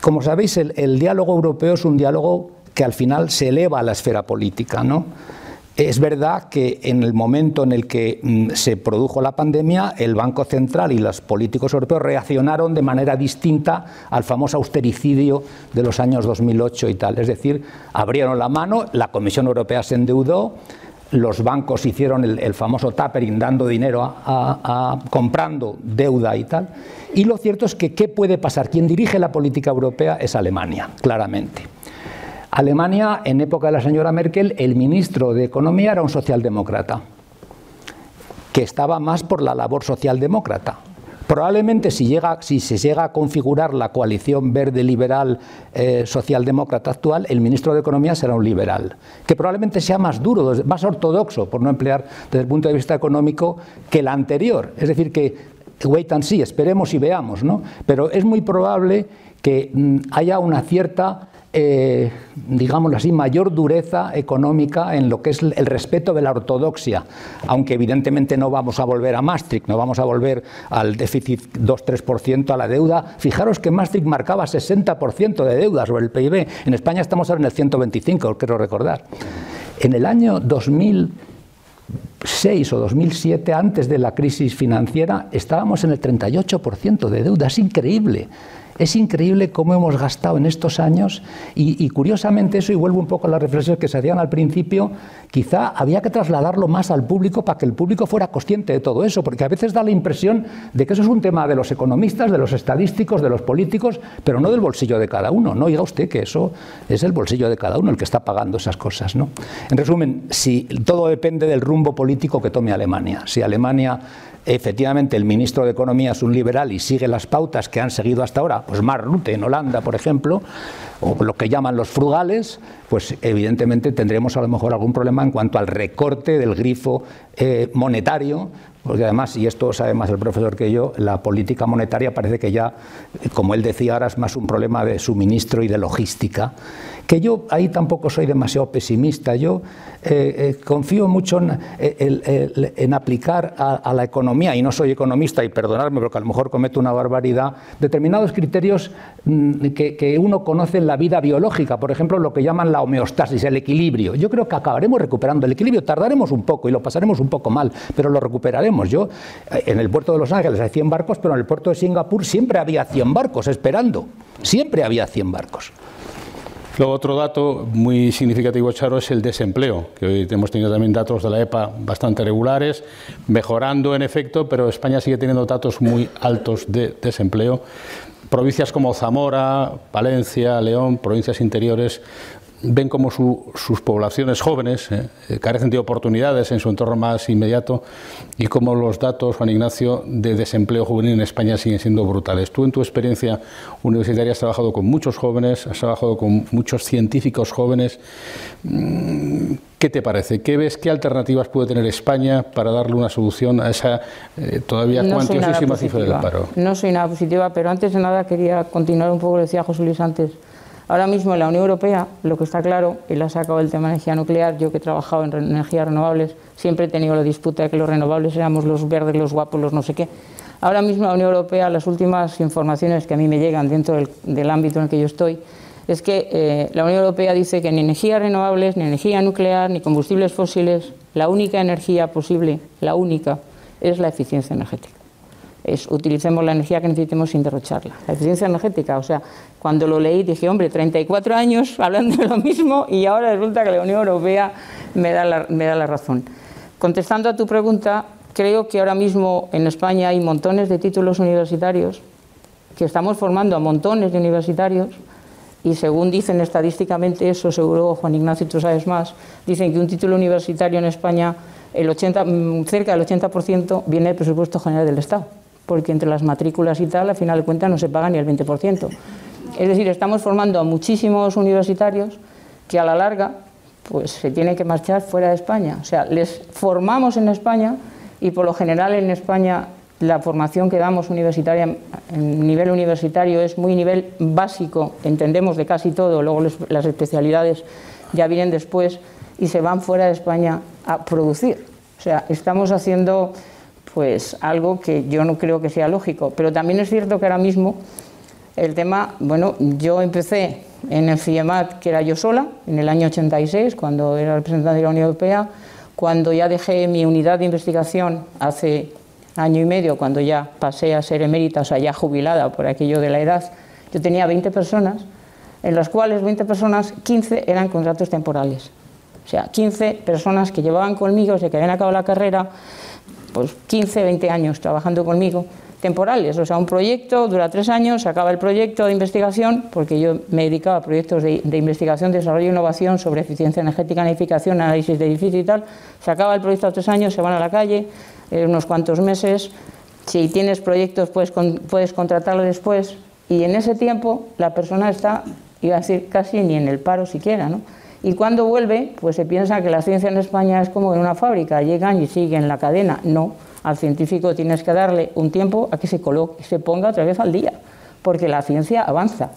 Como sabéis, el, el diálogo europeo es un diálogo que al final se eleva a la esfera política, ¿no? Es verdad que en el momento en el que mm, se produjo la pandemia, el Banco Central y los políticos europeos reaccionaron de manera distinta al famoso austericidio de los años 2008 y tal. Es decir, abrieron la mano, la Comisión Europea se endeudó, los bancos hicieron el, famoso tapering dando dinero a, comprando deuda y tal. Y lo cierto es que, ¿qué puede pasar? Quien dirige la política europea es Alemania, claramente. Alemania, en época de la señora Merkel, el ministro de Economía era un socialdemócrata, que estaba más por la labor socialdemócrata. Probablemente si, llega, si se llega a configurar la coalición verde liberal eh, socialdemócrata actual, el ministro de Economía será un liberal, que probablemente sea más duro, más ortodoxo, por no emplear desde el punto de vista económico, que el anterior. Es decir, que wait and see, esperemos y veamos, ¿no? Pero es muy probable que mm, haya una cierta eh, digámoslo así, mayor dureza económica en lo que es el respeto de la ortodoxia, aunque evidentemente no vamos a volver a Maastricht, no vamos a volver al déficit 2-3% a la deuda. Fijaros que Maastricht marcaba 60% de deuda sobre el PIB, en España estamos ahora en el 125, quiero recordar. En el año 2006 o 2007, antes de la crisis financiera, estábamos en el 38% de deuda, es increíble. Es increíble cómo hemos gastado en estos años y, curiosamente eso, y vuelvo un poco a las reflexiones que se hacían al principio, quizá había que trasladarlo más al público para que el público fuera consciente de todo eso, porque a veces da la impresión de que eso es un tema de los economistas, de los estadísticos, de los políticos, pero no del bolsillo de cada uno. No diga usted que eso es el bolsillo de cada uno el que está pagando esas cosas. ¿no? En resumen, si todo depende del rumbo político que tome Alemania. Si Alemania efectivamente el ministro de Economía es un liberal y sigue las pautas que han seguido hasta ahora, pues Mark Rutte en Holanda, por ejemplo, o lo que llaman los frugales, pues evidentemente tendremos a lo mejor algún problema en cuanto al recorte del grifo eh, monetario, porque además, y esto sabe más el profesor que yo, la política monetaria parece que ya, como él decía ahora, es más un problema de suministro y de logística, que yo ahí tampoco soy demasiado pesimista. Yo eh, eh, confío mucho en, en aplicar a, la economía, y no soy economista, y perdonadme porque a lo mejor cometo una barbaridad, determinados criterios mm, que, uno conoce en la vida biológica, por ejemplo, lo que llaman la homeostasis, el equilibrio. Yo creo que acabaremos recuperando el equilibrio, tardaremos un poco y lo pasaremos un poco mal, pero lo recuperaremos. Yo, eh, en el puerto de Los Ángeles hay 100 barcos, pero en el puerto de Singapur siempre había 100 barcos esperando, siempre había 100 barcos. Luego, otro dato muy significativo, Charo, es el desempleo, que hoy hemos tenido también datos de la EPA bastante regulares, mejorando en efecto, pero España sigue teniendo datos muy altos de desempleo. Provincias como Zamora, Valencia, León, provincias interiores, ven como sus poblaciones jóvenes eh, carecen de oportunidades en su entorno más inmediato y como los datos, Juan Ignacio, de desempleo juvenil en España siguen siendo brutales. Tú en tu experiencia universitaria has trabajado con muchos jóvenes, has trabajado con muchos científicos jóvenes. Mm, ¿Qué te parece? ¿Qué ves? ¿Qué alternativas puede tener España para darle una solución a esa eh, todavía cuantiosísima cifra del paro? No soy nada positiva, pero antes de nada quería continuar un poco, lo decía José Luis antes Ahora mismo en la Unión Europea, lo que está claro, él ha sacado el tema de energía nuclear, yo que he trabajado en energías renovables, siempre he tenido la disputa de que los renovables éramos los verdes, los guapos, los no sé qué. Ahora mismo la Unión Europea, las últimas informaciones que a mí me llegan dentro del, ámbito en el que yo estoy, es que eh, la Unión Europea dice que ni energías renovables, ni energía nuclear, ni combustibles fósiles, la única energía posible, la única, es la eficiencia energética es utilicemos la energía que necesitemos sin derrocharla. La eficiencia energética, o sea, cuando lo leí dije, hombre, 34 años hablando de lo mismo y ahora resulta que la Unión Europea me da la, me da la razón. Contestando a tu pregunta, creo que ahora mismo en España hay montones de títulos universitarios, que estamos formando a montones de universitarios y según dicen estadísticamente, eso seguro Juan Ignacio tú sabes más, dicen que un título universitario en España, el 80, mm, cerca del 80% viene del presupuesto general del Estado porque entre las matrículas y tal, al final de cuentas no se paga ni el 20%. Es decir, estamos formando a muchísimos universitarios que a la larga pues se tienen que marchar fuera de España. O sea, les formamos en España y por lo general en España la formación que damos universitaria en nivel universitario es muy nivel básico, entendemos de casi todo, luego las especialidades ya vienen después y se van fuera de España a producir. O sea, estamos haciendo pues algo que yo no creo que sea lógico. Pero también es cierto que ahora mismo el tema, bueno, yo empecé en el FIEMAT, que era yo sola, en el año 86, cuando era representante de la Unión Europea, cuando ya dejé mi unidad de investigación hace año y medio, cuando ya pasé a ser emérita, o sea, ya jubilada por aquello de la edad, yo tenía 20 personas, en las cuales 20 personas, 15 eran contratos temporales. O sea, 15 personas que llevaban conmigo, se que habían acabado la carrera, pues 15, 20 años trabajando conmigo, temporales, o sea, un proyecto dura tres años, se acaba el proyecto de investigación, porque yo me dedicaba a proyectos de, investigación, desarrollo e innovación sobre eficiencia energética, edificación, análisis de edificio y tal, se acaba el proyecto a tres años, se van a la calle, eh, unos cuantos meses, si tienes proyectos puedes, puedes contratarlo después, y en ese tiempo la persona está, iba a decir, casi ni en el paro siquiera, ¿no? Y cuando vuelve, pues se piensa que la ciencia en España es como en una fábrica, llegan y siguen la cadena. No, al científico tienes que darle un tiempo a que se, coloque, se ponga otra vez al día, porque la ciencia avanza.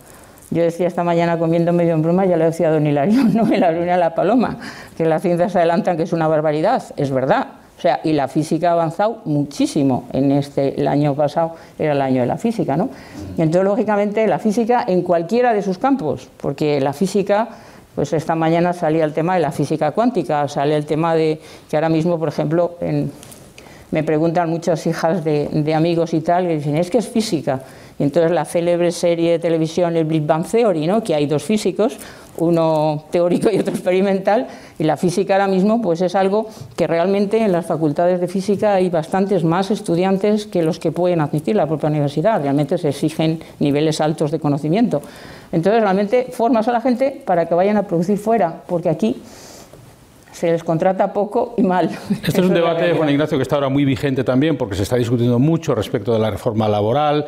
Yo decía esta mañana comiendo medio en broma, ya le decía don Hilario, no en la luna la paloma, que las ciencias se adelantan, que es una barbaridad, es verdad. O sea, y la física ha avanzado muchísimo en este, el año pasado era el año de la física, ¿no? Entonces, lógicamente, la física en cualquiera de sus campos, porque la física pues esta mañana salía el tema de la física cuántica, sale el tema de que ahora mismo, por ejemplo, me preguntan muchas hijas de, amigos y tal, y dicen, es que es física. Y entonces la célebre serie de televisión, el Big Bang Theory, ¿no? que hay dos físicos, uno teórico y otro experimental, y la física ahora mismo pues es algo que realmente en las facultades de física hay bastantes más estudiantes que los que pueden admitir la propia universidad, realmente se exigen niveles altos de conocimiento. Entonces, realmente formas a la gente para que vayan a producir fuera, porque aquí se les contrata poco y mal. Este es un debate, Juan Ignacio, que está ahora muy vigente también porque se está discutiendo mucho respecto de la reforma laboral.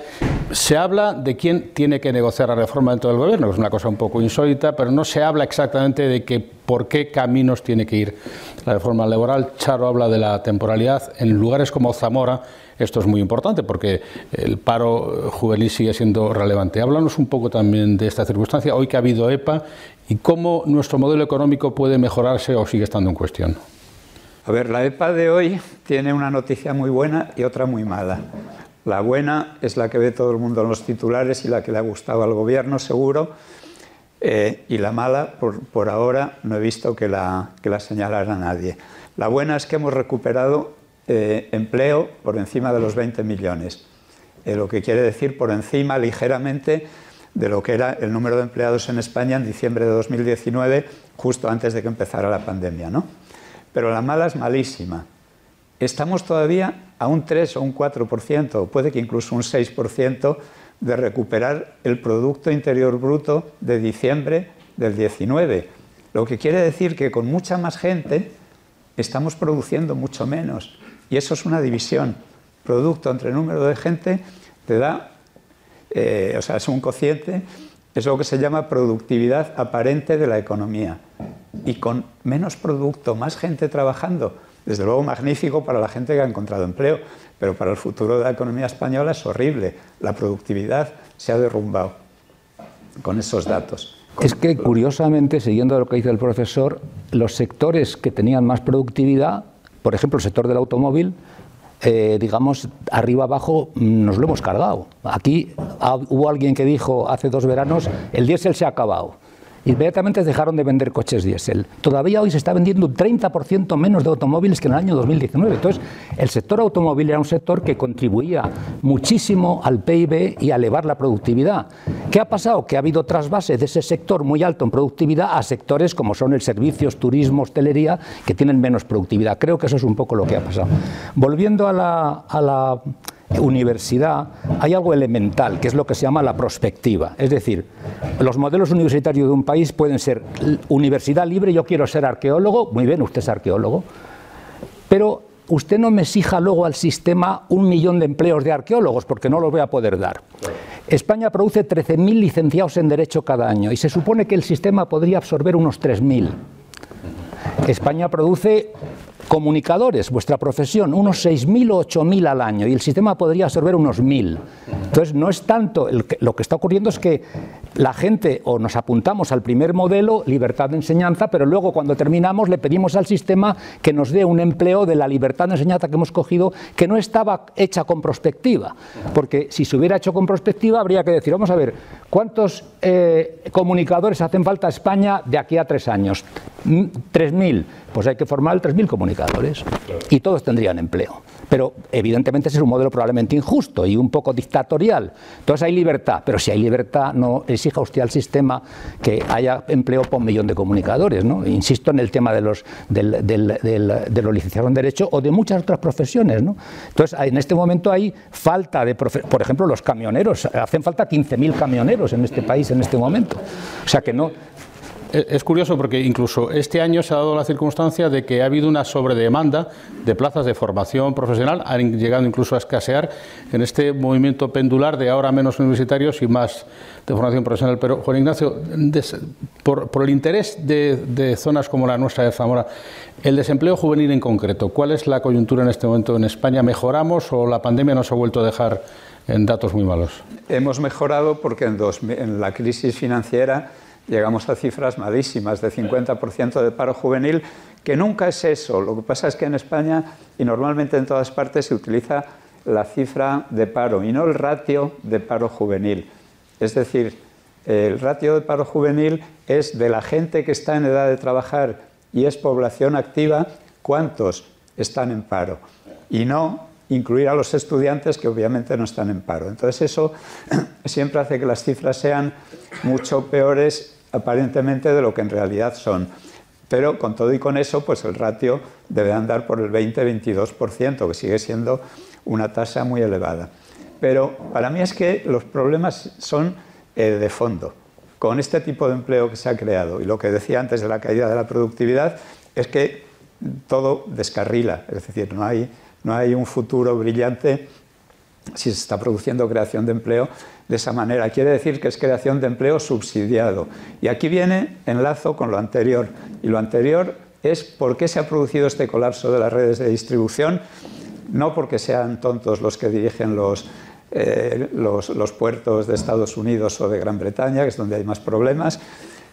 Se habla de quién tiene que negociar la reforma dentro del gobierno, que es una cosa un poco insólita, pero no se habla exactamente de que por qué caminos tiene que ir la reforma laboral. Charo habla de la temporalidad. En lugares como Zamora, esto es muy importante porque el paro juvenil sigue siendo relevante. Háblanos un poco también de esta circunstancia, hoy que ha habido EPA, y cómo nuestro modelo económico puede mejorarse o sigue estando en cuestión. A ver, la EPA de hoy tiene una noticia muy buena y otra muy mala. La buena es la que ve todo el mundo en los titulares y la que le ha gustado al gobierno, seguro. Eh, y la mala, por, ahora, no he visto que la, que la señalara nadie. La buena es que hemos recuperado eh, empleo por encima de los 20 millones, eh, lo que quiere decir por encima ligeramente de lo que era el número de empleados en España en diciembre de 2019, justo antes de que empezara la pandemia. ¿no? Pero la mala es malísima. Estamos todavía a un 3 o un 4%, puede que incluso un 6% de recuperar el Producto Interior Bruto de diciembre del 19. Lo que quiere decir que con mucha más gente estamos produciendo mucho menos. Y eso es una división. Producto entre número de gente te da, eh, o sea, es un cociente, es lo que se llama productividad aparente de la economía. Y con menos producto, más gente trabajando, desde luego magnífico para la gente que ha encontrado empleo, pero para el futuro de la economía española es horrible. La productividad se ha derrumbado con esos datos. Es que curiosamente, siguiendo lo que dice el profesor, los sectores que tenían más productividad, por ejemplo el sector del automóvil, eh, digamos, arriba abajo mm, nos lo hemos cargado. Aquí hubo alguien que dijo hace dos veranos, el diésel se ha acabado inmediatamente dejaron de vender coches diésel. Todavía hoy se está vendiendo un 30% menos de automóviles que en el año 2019. Entonces, el sector automóvil era un sector que contribuía muchísimo al PIB y a elevar la productividad. ¿Qué ha pasado? Que ha habido trasvase de ese sector muy alto en productividad a sectores como son el servicios, turismo, hostelería, que tienen menos productividad. Creo que eso es un poco lo que ha pasado. Volviendo a la, a la universidad hay algo elemental, que es lo que se llama la prospectiva. Es decir, los modelos universitarios de un país pueden ser universidad libre, yo quiero ser arqueólogo, muy bien, usted es arqueólogo, pero usted no me exija luego al sistema un millón de empleos de arqueólogos, porque no los voy a poder dar. España produce 13.000 licenciados en Derecho cada año y se supone que el sistema podría absorber unos 3.000. España produce comunicadores, vuestra profesión, unos 6.000 o 8.000 al año y el sistema podría absorber unos 1.000. Entonces, no es tanto, lo que está ocurriendo es que la gente o nos apuntamos al primer modelo, libertad de enseñanza, pero luego cuando terminamos le pedimos al sistema que nos dé un empleo de la libertad de enseñanza que hemos cogido que no estaba hecha con prospectiva. Porque si se hubiera hecho con prospectiva habría que decir, vamos a ver, ¿cuántos eh, comunicadores hacen falta a España de aquí a tres años? 3.000. Pues hay que formar 3.000 comunicadores y todos tendrían empleo. Pero evidentemente ese es un modelo probablemente injusto y un poco dictatorial. Entonces hay libertad, pero si hay libertad no exija usted al sistema que haya empleo por un millón de comunicadores. Insisto en el tema de los, de los licenciados en Derecho o de muchas otras profesiones. ¿no? Entonces en este momento hay falta de, por ejemplo, los camioneros. Hacen falta 15.000 camioneros en este país en este momento. O sea que no, es curioso porque incluso este año se ha dado la circunstancia de que ha habido una sobredemanda de plazas de formación profesional, han llegado incluso a escasear en este movimiento pendular de ahora menos universitarios y más de formación profesional. Pero, Juan Ignacio, por, el interés de, zonas como la nuestra de Zamora, el desempleo juvenil en concreto, ¿cuál es la coyuntura en este momento en España? ¿Mejoramos o la pandemia nos ha vuelto a dejar en datos muy malos? Hemos mejorado porque en la crisis financiera llegamos a cifras malísimas de 50% de paro juvenil, que nunca es eso. Lo que pasa es que en España y normalmente en todas partes se utiliza la cifra de paro y no el ratio de paro juvenil. Es decir, el ratio de paro juvenil es de la gente que está en edad de trabajar y es población activa, cuántos están en paro. Y no incluir a los estudiantes que obviamente no están en paro. Entonces eso siempre hace que las cifras sean mucho peores aparentemente de lo que en realidad son. Pero con todo y con eso, pues el ratio debe andar por el 20-22%, que sigue siendo una tasa muy elevada. Pero para mí es que los problemas son eh, de fondo. Con este tipo de empleo que se ha creado y lo que decía antes de la caída de la productividad, es que todo descarrila, es decir, no hay, no hay un futuro brillante si se está produciendo creación de empleo de esa manera. Quiere decir que es creación de empleo subsidiado. Y aquí viene enlazo con lo anterior. Y lo anterior es por qué se ha producido este colapso de las redes de distribución. No porque sean tontos los que dirigen los, eh, los, puertos de Estados Unidos o de Gran Bretaña, que es donde hay más problemas,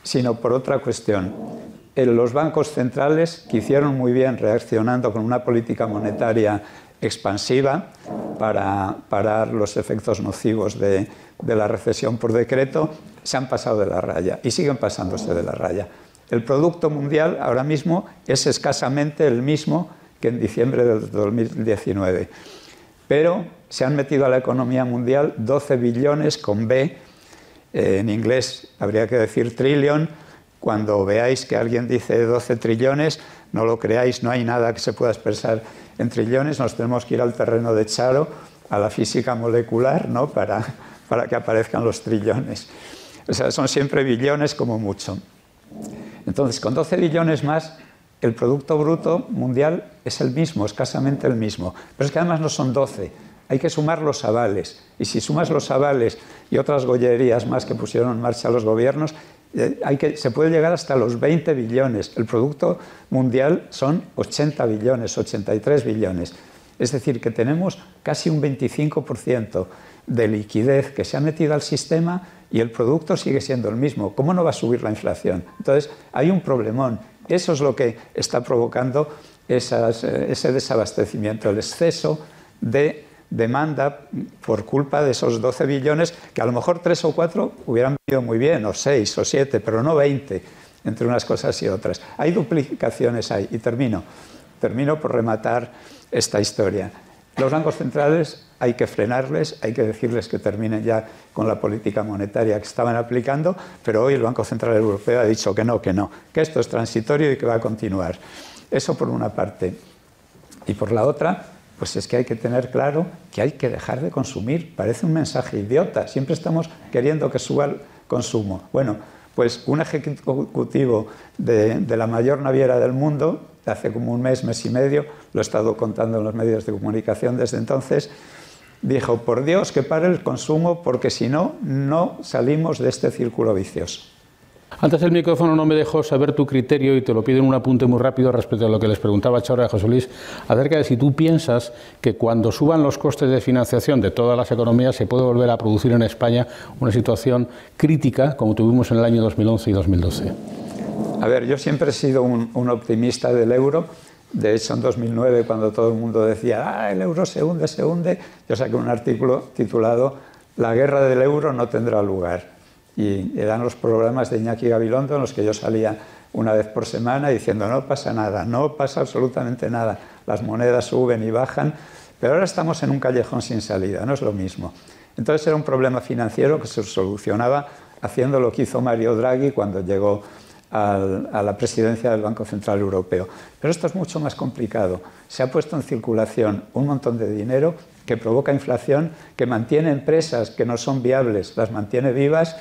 sino por otra cuestión. Los bancos centrales, que hicieron muy bien reaccionando con una política monetaria expansiva para parar los efectos nocivos de, la recesión por decreto, se han pasado de la raya y siguen pasándose de la raya. El Producto Mundial ahora mismo es escasamente el mismo que en diciembre del 2019, pero se han metido a la economía mundial 12 billones con B, eh, en inglés habría que decir trillón, cuando veáis que alguien dice 12 trillones, no lo creáis, no hay nada que se pueda expresar en trillones, nos tenemos que ir al terreno de Charo, a la física molecular, ¿no? para, para que aparezcan los trillones. O sea, son siempre billones como mucho. Entonces, con 12 billones más, el Producto Bruto Mundial es el mismo, escasamente el mismo. Pero es que además no son 12, hay que sumar los avales. Y si sumas los avales y otras gollerías más que pusieron en marcha los gobiernos, hay que, se puede llegar hasta los 20 billones. El Producto Mundial son 80 billones, 83 billones. Es decir, que tenemos casi un 25% de liquidez que se ha metido al sistema y el producto sigue siendo el mismo. ¿Cómo no va a subir la inflación? Entonces, hay un problemón. Eso es lo que está provocando eh, ese desabastecimiento, el exceso de demanda por culpa de esos 12 billones, que a lo mejor 3 o 4 hubieran venido muy bien, o 6 o 7, pero no 20, entre unas cosas y otras. Hay duplicaciones ahí, y termino, termino por rematar esta historia. Los bancos centrales hay que frenarles, hay que decirles que terminen ya con la política monetaria que estaban aplicando, pero hoy el Banco Central Europeo ha dicho que no, que no, que esto es transitorio y que va a continuar. Eso por una parte. Y por la otra, pues es que hay que tener claro que hay que dejar de consumir. Parece un mensaje idiota. Siempre estamos queriendo que suba el consumo. Bueno, pues un ejecutivo de, de la mayor naviera del mundo, hace como un mes, mes y medio, lo he estado contando en los medios de comunicación desde entonces, dijo, por Dios que pare el consumo porque si no, no salimos de este círculo vicioso. Antes el micrófono no me dejó saber tu criterio y te lo pido en un apunte muy rápido respecto a lo que les preguntaba Chora a José Luis, acerca de si tú piensas que cuando suban los costes de financiación de todas las economías se puede volver a producir en España una situación crítica como tuvimos en el año 2011 y 2012. A ver, yo siempre he sido un, un optimista del euro de hecho, en 2009, cuando todo el mundo decía, ah, el euro se hunde, se hunde, yo saqué un artículo titulado La guerra del euro no tendrá lugar. Y eran los programas de Iñaki Gabilondo en los que yo salía una vez por semana diciendo, no pasa nada, no pasa absolutamente nada, las monedas suben y bajan, pero ahora estamos en un callejón sin salida, no es lo mismo. Entonces era un problema financiero que se solucionaba haciendo lo que hizo Mario Draghi cuando llegó a la presidencia del Banco Central Europeo. Pero esto es mucho más complicado. Se ha puesto en circulación un montón de dinero que provoca inflación, que mantiene empresas que no son viables, las mantiene vivas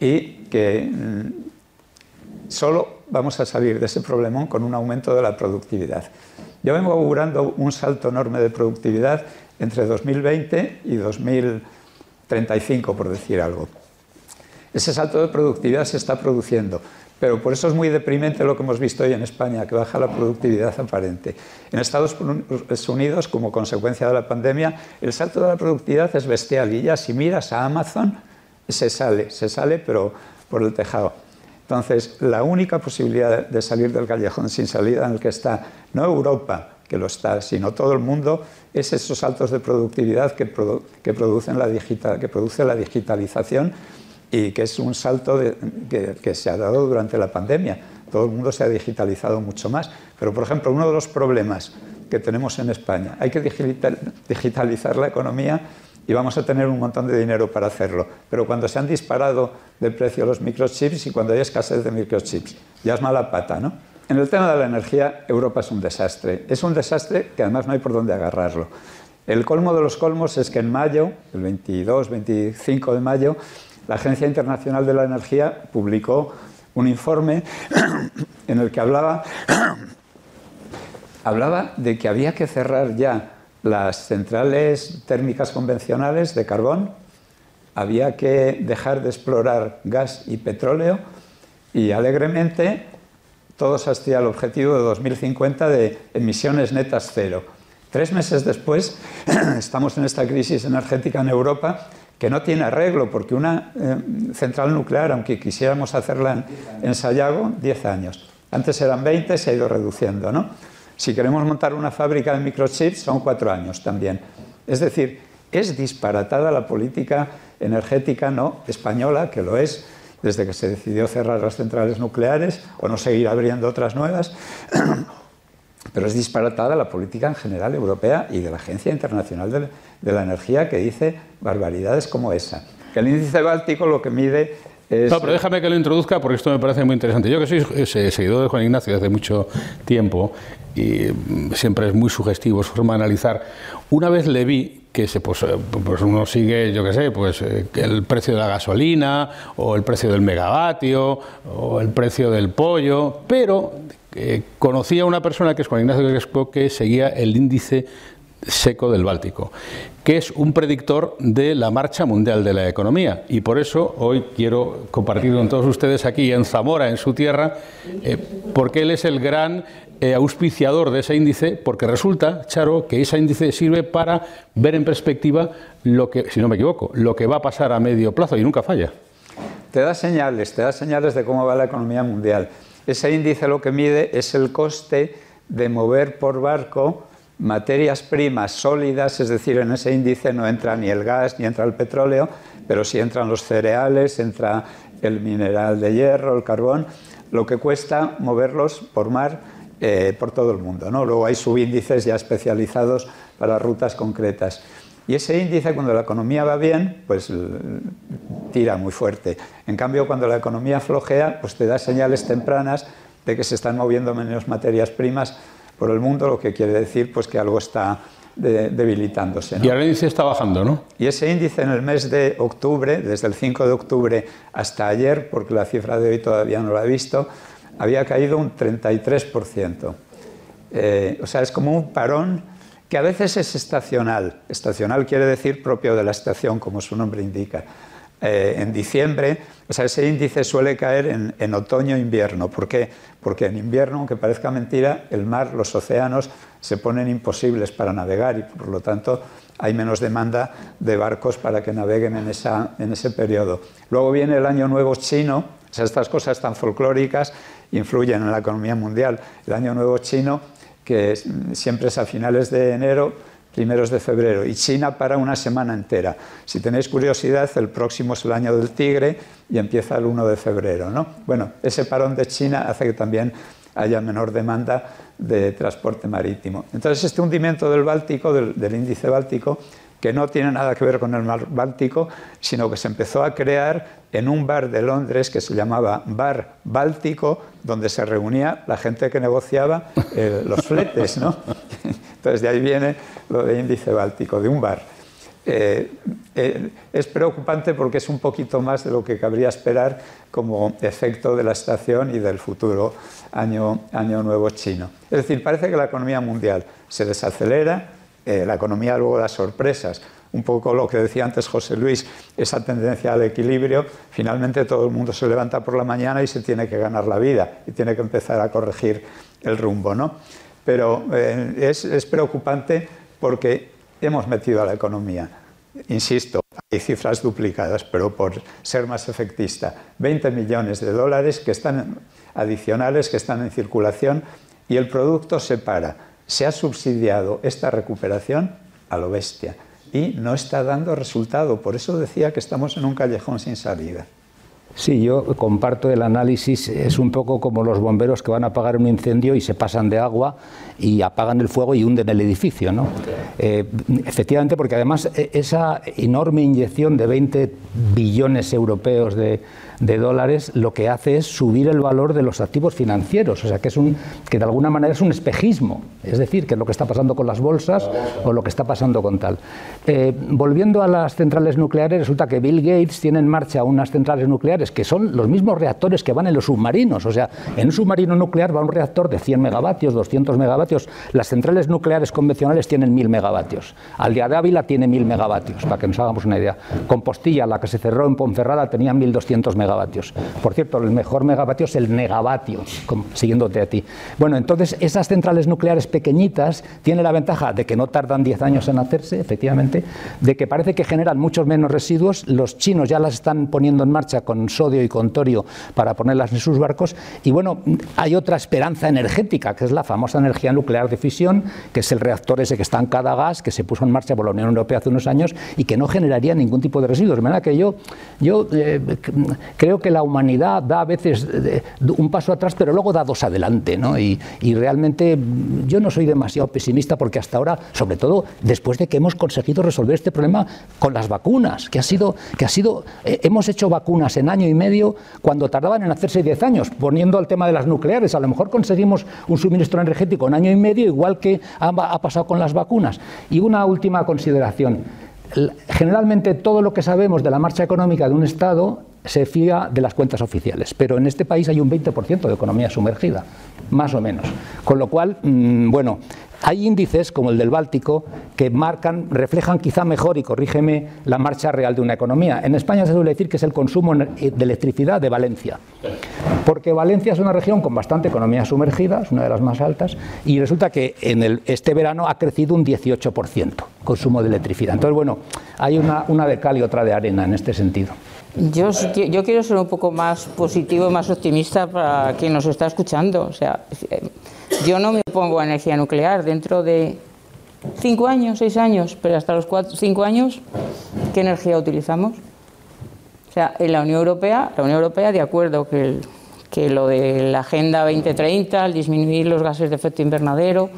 y que mm, solo vamos a salir de ese problemón con un aumento de la productividad. Yo vengo augurando un salto enorme de productividad entre 2020 y 2035, por decir algo. Ese salto de productividad se está produciendo pero por eso es muy deprimente lo que hemos visto hoy en España, que baja la productividad aparente. En Estados Unidos, como consecuencia de la pandemia, el salto de la productividad es bestial. Y ya si miras a Amazon, se sale, se sale, pero por el tejado. Entonces, la única posibilidad de salir del callejón sin salida en el que está, no Europa, que lo está, sino todo el mundo, es esos saltos de productividad que, producen la produce la digitalización y que es un salto que, se ha dado durante la pandemia. Todo el mundo se ha digitalizado mucho más. Pero, por ejemplo, uno de los problemas que tenemos en España, hay que digitalizar la economía y vamos a tener un montón de dinero para hacerlo. Pero cuando se han disparado de precio los microchips y cuando hay escasez de microchips, ya es mala pata, ¿no? En el tema de la energía, Europa es un desastre. Es un desastre que además no hay por dónde agarrarlo. El colmo de los colmos es que en mayo, el 22, 25 de mayo, la Agencia Internacional de la Energía publicó un informe en el que hablaba, hablaba de que había que cerrar ya las centrales térmicas convencionales de carbón, había que dejar de explorar gas y petróleo y alegremente todos hacia el objetivo de 2050 de emisiones netas cero. Tres meses después estamos en esta crisis energética en Europa que no tiene arreglo, porque una eh, central nuclear, aunque quisiéramos hacerla en, Sayago, 10 años. Antes eran 20, se ha ido reduciendo, ¿no? Si queremos montar una fábrica de microchips son cuatro años también. Es decir, es disparatada la política energética no española, que lo es desde que se decidió cerrar las centrales nucleares o no seguir abriendo otras nuevas, pero es disparatada la política en general europea y de la Agencia Internacional de, la Energía que dice barbaridades como esa. Que el índice báltico lo que mide no, pero déjame que lo introduzca porque esto me parece muy interesante. Yo que soy eh, seguidor de Juan Ignacio desde mucho tiempo y mm, siempre es muy sugestivo su forma de analizar, una vez le vi que se, pues, eh, pues uno sigue, yo qué sé, pues eh, el precio de la gasolina o el precio del megavatio o el precio del pollo, pero conocía a una persona que es Juan Ignacio Crespo que seguía el índice seco del Báltico, que es un predictor de la marcha mundial de la economía. Y por eso hoy quiero compartir con todos ustedes aquí en Zamora, en su tierra, eh, porque él es el gran eh, auspiciador de ese índice, porque resulta, Charo, que ese índice sirve para ver en perspectiva lo que, si no me equivoco, lo que va a pasar a medio plazo y nunca falla. Te da señales, te da señales de cómo va la economía mundial. Ese índice lo que mide es el coste de mover por barco materias primas sólidas, es decir, en ese índice no entra ni el gas ni entra el petróleo, pero sí entran los cereales, entra el mineral de hierro, el carbón, lo que cuesta moverlos por mar eh, por todo el mundo. ¿no? Luego hay subíndices ya especializados para rutas concretas. Y ese índice, cuando la economía va bien, pues tira muy fuerte. En cambio, cuando la economía flojea, pues te da señales tempranas de que se están moviendo menos materias primas por el mundo, lo que quiere decir pues, que algo está debilitándose. Y ahora el índice está bajando, ¿no? Y ese índice en el mes de octubre, desde el 5 de octubre hasta ayer, porque la cifra de hoy todavía no la he visto, había caído un 33%. Eh, o sea, es como un parón que a veces es estacional. Estacional quiere decir propio de la estación, como su nombre indica. Eh, en diciembre, o sea, ese índice suele caer en, en otoño-invierno. ¿Por qué? Porque en invierno, aunque parezca mentira, el mar, los océanos se ponen imposibles para navegar y por lo tanto hay menos demanda de barcos para que naveguen en, esa, en ese periodo. Luego viene el Año Nuevo chino, o sea, estas cosas tan folclóricas influyen en la economía mundial. El Año Nuevo chino, que siempre es a finales de enero, primeros de febrero, y China para una semana entera. Si tenéis curiosidad, el próximo es el año del tigre y empieza el 1 de febrero. ¿no? Bueno, ese parón de China hace que también haya menor demanda de transporte marítimo. Entonces, este hundimiento del Báltico, del, del índice báltico, que no tiene nada que ver con el mar Báltico, sino que se empezó a crear en un bar de Londres que se llamaba Bar Báltico, donde se reunía la gente que negociaba eh, los fletes. ¿no? Entonces de ahí viene lo de índice báltico, de un bar. Eh, eh, es preocupante porque es un poquito más de lo que cabría esperar como efecto de la estación y del futuro año, año nuevo chino. Es decir, parece que la economía mundial se desacelera, eh, la economía luego da sorpresas. Un poco lo que decía antes José Luis, esa tendencia al equilibrio, finalmente todo el mundo se levanta por la mañana y se tiene que ganar la vida y tiene que empezar a corregir el rumbo. ¿no? Pero eh, es, es preocupante porque hemos metido a la economía. Insisto, hay cifras duplicadas, pero por ser más efectista, 20 millones de dólares que están adicionales, que están en circulación y el producto se para se ha subsidiado esta recuperación a lo bestia y no está dando resultado. Por eso decía que estamos en un callejón sin salida. Sí, yo comparto el análisis. Es un poco como los bomberos que van a apagar un incendio y se pasan de agua y apagan el fuego y hunden el edificio. ¿no? Eh, efectivamente, porque además e, esa enorme inyección de 20 billones europeos de, de dólares lo que hace es subir el valor de los activos financieros, o sea que es un que de alguna manera es un espejismo, es decir, que es lo que está pasando con las bolsas o lo que está pasando con tal. Eh, volviendo a las centrales nucleares, resulta que Bill Gates tiene en marcha unas centrales nucleares que son los mismos reactores que van en los submarinos, o sea, en un submarino nuclear va un reactor de 100 megavatios, 200 megavatios, las centrales nucleares convencionales tienen 1000 megavatios, Aldea de Ávila tiene 1000 megavatios, para que nos hagamos una idea. Compostilla, la que se cerró en Ponferrada, tenía 1200 megavatios megavatios. Por cierto, el mejor megavatio es el negavatio, siguiéndote a ti. Bueno, entonces esas centrales nucleares pequeñitas tienen la ventaja de que no tardan 10 años en hacerse, efectivamente, de que parece que generan muchos menos residuos. Los chinos ya las están poniendo en marcha con sodio y con torio para ponerlas en sus barcos. Y bueno, hay otra esperanza energética, que es la famosa energía nuclear de fisión, que es el reactor ese que está en cada gas, que se puso en marcha por la Unión Europea hace unos años y que no generaría ningún tipo de residuos. De manera que yo, yo eh, creo que la humanidad da a veces eh, un paso atrás, pero luego da dos adelante. ¿no? Y, realmente yo no soy demasiado pesimista porque hasta ahora, sobre todo después de que hemos conseguido resolver este problema con las vacunas, que ha sido, que ha sido eh, hemos hecho vacunas en año y medio cuando tardaban en hacerse 10 años, poniendo el tema de las nucleares. A lo mejor conseguimos un suministro energético en año y medio, igual que ha pasado con las vacunas. Y una última consideración. Generalmente todo lo que sabemos de la marcha económica de un Estado se fía de las cuentas oficiales, pero en este país hay un 20% de economía sumergida, más o menos. Con lo cual, mmm, bueno, hay índices como el del Báltico que marcan, reflejan quizá mejor, y corrígeme, la marcha real de una economía. En España se suele decir que es el consumo de electricidad de Valencia, porque Valencia es una región con bastante economía sumergida, es una de las más altas, y resulta que en el, este verano ha crecido un 18% consumo de electricidad. Entonces, bueno, hay una de cal y otra de arena en este sentido. Yo, yo, quiero ser un poco más positivo, más optimista para quien nos está escuchando. O sea, yo no me opongo a energía nuclear. Dentro de cinco años, seis años, pero hasta los cuatro, cinco años, ¿qué energía utilizamos? O sea, en la Unión Europea, la Unión Europea, de acuerdo que, que lo de la Agenda 2030, el disminuir los gases de efecto invernadero,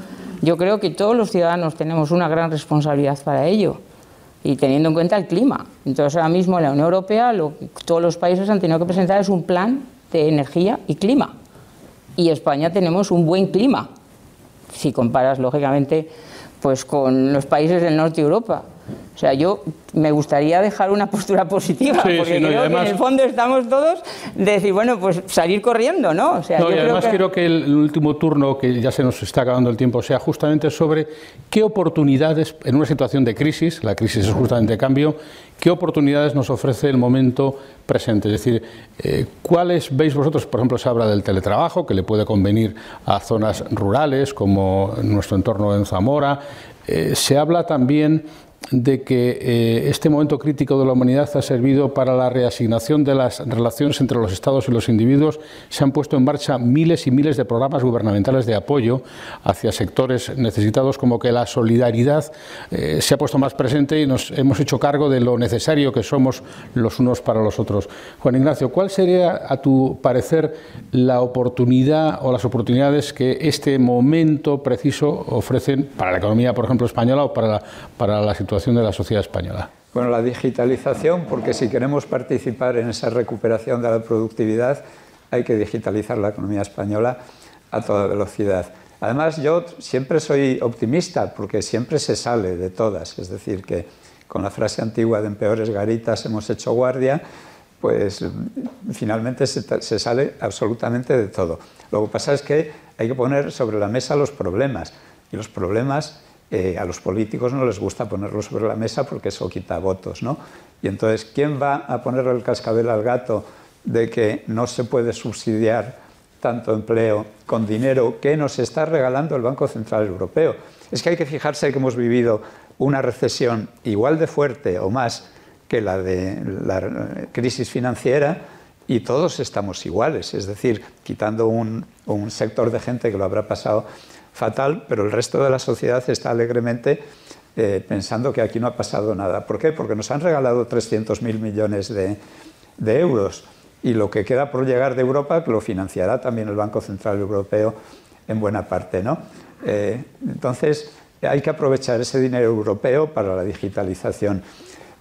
yo creo que todos los ciudadanos tenemos una gran responsabilidad para ello y teniendo en cuenta el clima. Entonces, ahora mismo en la Unión Europea lo todos los países han tenido que presentar es un plan de energía y clima. Y España tenemos un buen clima, si comparas, lógicamente, pues con los países del norte de Europa. O sea, yo me gustaría dejar una postura positiva, sí, porque sí, no, creo además, que en el fondo estamos todos de decir, bueno, pues salir corriendo, ¿no? O sea, no, yo y además creo que... quiero que el último turno, que ya se nos está acabando el tiempo, sea justamente sobre qué oportunidades, en una situación de crisis, la crisis es justamente cambio, qué oportunidades nos ofrece el momento presente. Es decir, eh, ¿cuáles veis vosotros? Por ejemplo, se habla del teletrabajo, que le puede convenir a zonas rurales, como nuestro entorno en Zamora. Eh, se habla también de que eh, este momento crítico de la humanidad ha servido para la reasignación de las relaciones entre los Estados y los individuos. Se han puesto en marcha miles y miles de programas gubernamentales de apoyo hacia sectores necesitados, como que la solidaridad eh, se ha puesto más presente y nos hemos hecho cargo de lo necesario que somos los unos para los otros. Juan Ignacio, ¿cuál sería, a tu parecer, la oportunidad o las oportunidades que este momento preciso ofrecen para la economía, por ejemplo, española o para la, para la situación de la sociedad española? Bueno, la digitalización, porque si queremos participar en esa recuperación de la productividad, hay que digitalizar la economía española a toda velocidad. Además, yo siempre soy optimista porque siempre se sale de todas. Es decir, que con la frase antigua de en peores garitas hemos hecho guardia, pues finalmente se, se sale absolutamente de todo. Lo que pasa es que hay que poner sobre la mesa los problemas. Y los problemas eh, a los políticos no les gusta ponerlo sobre la mesa porque eso quita votos, ¿no? Y entonces, ¿quién va a ponerle el cascabel al gato de que no se puede subsidiar tanto empleo con dinero que nos está regalando el Banco Central Europeo? Es que hay que fijarse que hemos vivido una recesión igual de fuerte o más que la de la crisis financiera y todos estamos iguales, es decir, quitando un, un sector de gente que lo habrá pasado fatal, pero el resto de la sociedad está alegremente eh, pensando que aquí no ha pasado nada. ¿Por qué? Porque nos han regalado 300.000 millones de, euros y lo que queda por llegar de Europa lo financiará también el Banco Central Europeo en buena parte. ¿no? Eh, entonces, hay que aprovechar ese dinero europeo para la digitalización.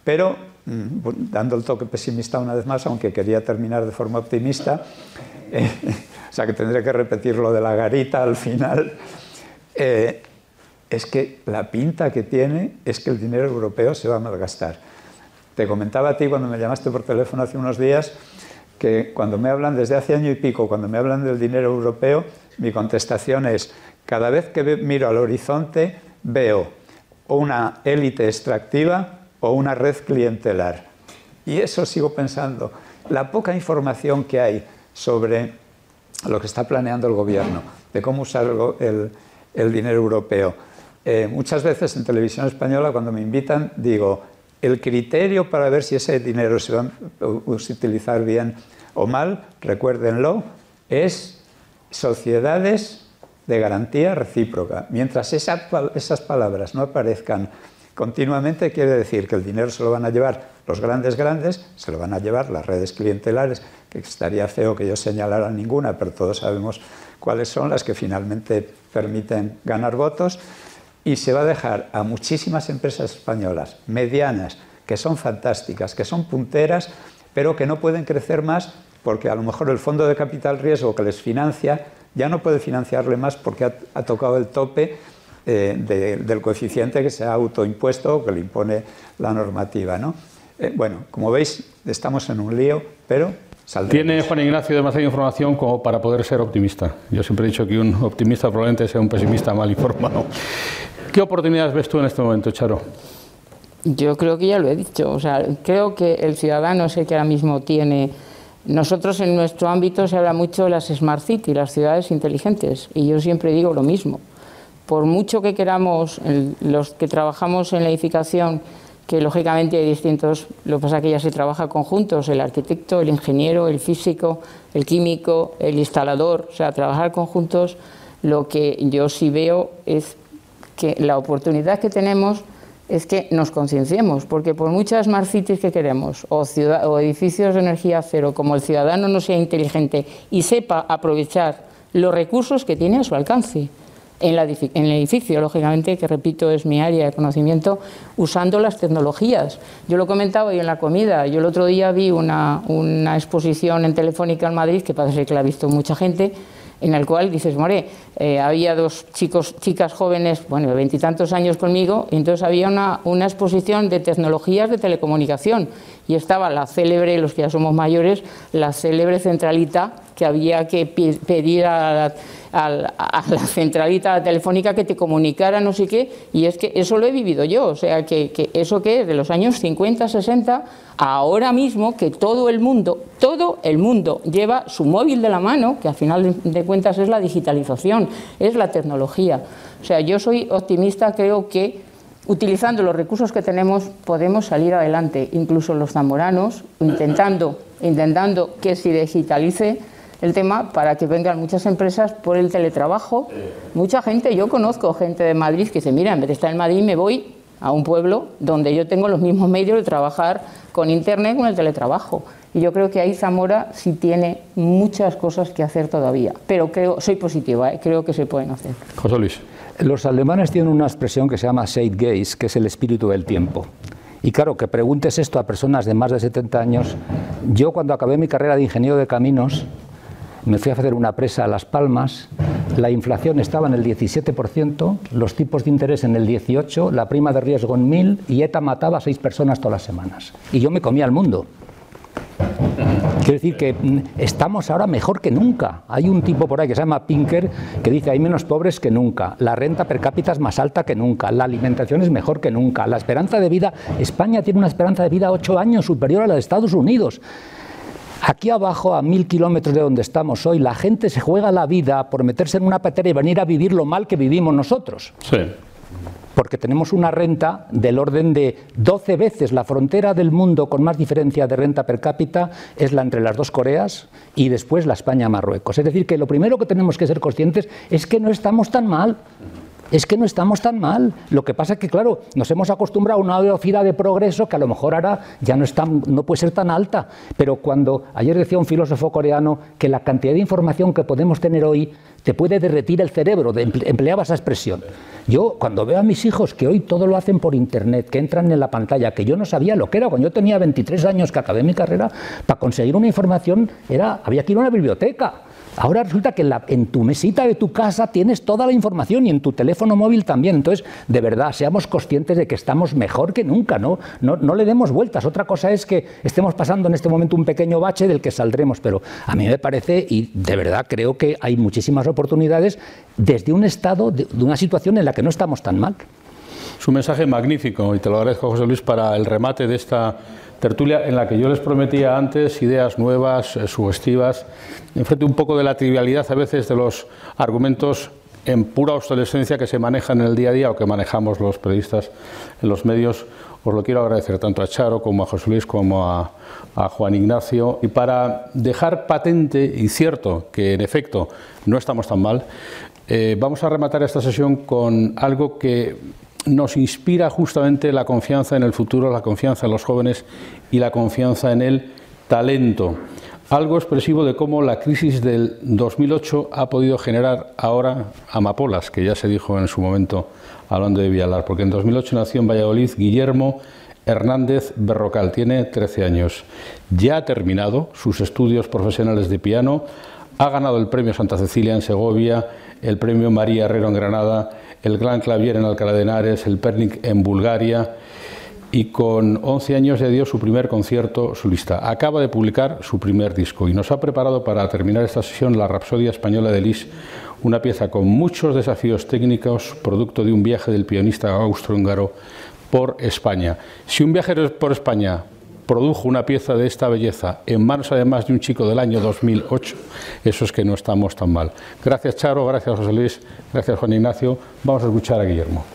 Pero, mm, dando el toque pesimista una vez más, aunque quería terminar de forma optimista, eh, o sea que tendré que repetir lo de la garita al final, eh, es que la pinta que tiene es que el dinero europeo se va a malgastar. Te comentaba a ti cuando me llamaste por teléfono hace unos días que cuando me hablan, desde hace año y pico, cuando me hablan del dinero europeo, mi contestación es, cada vez que miro al horizonte veo una élite extractiva o una red clientelar. Y eso sigo pensando. la poca información que hay sobre lo que está planeando el gobierno, de cómo usar el, dinero europeo. Eh, muchas veces en televisión española, cuando me invitan, digo, el criterio para ver si ese dinero se va a utilizar bien o mal, recuérdenlo, es sociedades de garantía recíproca. Mientras esas palabras no aparezcan continuamente, quiere decir que el dinero se lo van a llevar los grandes grandes, se lo van a llevar las redes clientelares, que estaría feo que yo señalara ninguna, pero todos sabemos cuáles son las que finalmente permiten ganar votos, y se va a dejar a muchísimas empresas españolas, medianas, que son fantásticas, que son punteras, pero que no pueden crecer más porque a lo mejor el fondo de capital riesgo que les financia ya no puede financiarle más porque ha, tocado el tope eh, del coeficiente que se ha autoimpuesto o que le impone la normativa. ¿no? Eh, bueno, como veis, estamos en un lío, pero saldremos. Tiene Juan Ignacio demasiada información como para poder ser optimista. Yo siempre he dicho que un optimista probablemente sea un pesimista mal informado. ¿Qué oportunidades ves tú en este momento, Charo? Yo creo que ya lo he dicho. O sea, creo que el ciudadano es el que ahora mismo tiene nosotros en nuestro ámbito se habla mucho de las Smart City, las ciudades inteligentes, y yo siempre digo lo mismo. Por mucho que queramos, los que trabajamos en la edificación, que lógicamente hay distintos, lo que pasa es que ya se trabaja conjuntos, el arquitecto, el ingeniero, el físico, el químico, el instalador, o sea, trabajar conjuntos, lo que yo sí veo es que la oportunidad que tenemos es que nos concienciemos, porque por muchas smart cities que queremos, o, o edificios de energía cero, como el ciudadano no sea inteligente y sepa aprovechar los recursos que tiene a su alcance, en, el edificio, lógicamente, que repito es mi área de conocimiento, usando las tecnologías. Yo lo comentaba hoy en la comida. Yo el otro día vi una, una exposición en Telefónica en Madrid, que parece que la ha visto mucha gente, en el cual dices, more, eh, había dos chicos, chicas jóvenes, bueno, de veintitantos años conmigo, y entonces había una, una, exposición de tecnologías de telecomunicación y estaba la célebre, los que ya somos mayores, la célebre centralita que había que pedir a la centralita telefónica que te comunicara no sé qué, y es que eso lo he vivido yo, o sea, que, que eso que es de los años 50, 60, ahora mismo que todo el mundo, todo el mundo lleva su móvil de la mano, que al final de cuentas es la digitalización, es la tecnología. O sea, yo soy optimista, creo que utilizando los recursos que tenemos podemos salir adelante, incluso los zamoranos, intentando, intentando que se digitalice el tema para que vengan muchas empresas por el teletrabajo. Mucha gente, yo conozco gente de Madrid que dice, mira, en vez de estar en Madrid me voy a un pueblo donde yo tengo los mismos medios de trabajar con Internet, con el teletrabajo. Y yo creo que ahí Zamora sí tiene muchas cosas que hacer todavía. Pero creo, soy positiva, ¿eh? creo que se pueden hacer. José Luis. Los alemanes tienen una expresión que se llama Zeitgeist, que es el espíritu del tiempo. Y claro, que preguntes esto a personas de más de 70 años. Yo cuando acabé mi carrera de ingeniero de caminos, me fui a hacer una presa a Las Palmas, la inflación estaba en el 17%, los tipos de interés en el 18%, la prima de riesgo en 1000 y ETA mataba a seis personas todas las semanas. Y yo me comía al mundo. Quiero decir que mm, estamos ahora mejor que nunca. Hay un tipo por ahí que se llama Pinker que dice hay menos pobres que nunca, la renta per cápita es más alta que nunca, la alimentación es mejor que nunca, la esperanza de vida, España tiene una esperanza de vida ocho años superior a la de Estados Unidos. Aquí abajo, a mil kilómetros de donde estamos hoy, la gente se juega la vida por meterse en una patera y venir a vivir lo mal que vivimos nosotros. Sí. Porque tenemos una renta del orden de 12 veces la frontera del mundo con más diferencia de renta per cápita es la entre las dos Coreas y después la España-Marruecos. Es decir, que lo primero que tenemos que ser conscientes es que no estamos tan mal es que no estamos tan mal. Lo que pasa es que, claro, nos hemos acostumbrado a una velocidad de progreso que a lo mejor ahora ya no, no puede ser tan alta. Pero cuando ayer decía un filósofo coreano que la cantidad de información que podemos tener hoy te puede derretir el cerebro, empleaba esa expresión. Yo, cuando veo a mis hijos que hoy todo lo hacen por internet, que entran en la pantalla, que yo no sabía lo que era, cuando yo tenía 23 años que acabé mi carrera, para conseguir una información era, había que ir a una biblioteca. Ahora resulta que en, tu mesita de tu casa tienes toda la información y en tu teléfono móvil también. Entonces, de verdad, seamos conscientes de que estamos mejor que nunca, ¿no? No, le demos vueltas. Otra cosa es que estemos pasando en este momento un pequeño bache del que saldremos, pero a mí me parece, y de verdad creo que hay muchísimas oportunidades desde un estado, de, de una situación en la que no estamos tan mal. Es un mensaje magnífico y te lo agradezco, José Luis, para el remate de esta tertulia en la que yo les prometía antes ideas nuevas, eh, sugestivas, enfrente un poco de la trivialidad a veces de los argumentos en pura obsolescencia que se manejan en el día a día o que manejamos los periodistas en los medios. Os lo quiero agradecer tanto a Charo como a José Luis como a, Juan Ignacio. Y para dejar patente y cierto que en efecto no estamos tan mal, eh, vamos a rematar esta sesión con algo que nos inspira justamente la confianza en el futuro, la confianza en los jóvenes y la confianza en el talento. Algo expresivo de cómo la crisis del 2008 ha podido generar ahora amapolas, que ya se dijo en su momento hablando de Vialar, porque en 2008 nació en Valladolid Guillermo Hernández Berrocal, tiene 13 años. Ya ha terminado sus estudios profesionales de piano, ha ganado el premio Santa Cecilia en Segovia, el premio María Herrero en Granada, el Gran Clavier en Alcalá de Henares, el Pernic en Bulgaria y con 11 años ya dio su primer concierto solista. Acaba de publicar su primer disco y nos ha preparado para terminar esta sesión la Rapsodia Española de Lis, una pieza con muchos desafíos técnicos, producto de un viaje del pianista austrohúngaro por España. Si un viajero por España produjo una pieza de esta belleza en manos además de un chico del año 2008, eso es que no estamos tan mal. Gracias Charo, gracias José Luis, gracias Juan Ignacio. Vamos a escuchar a Guillermo.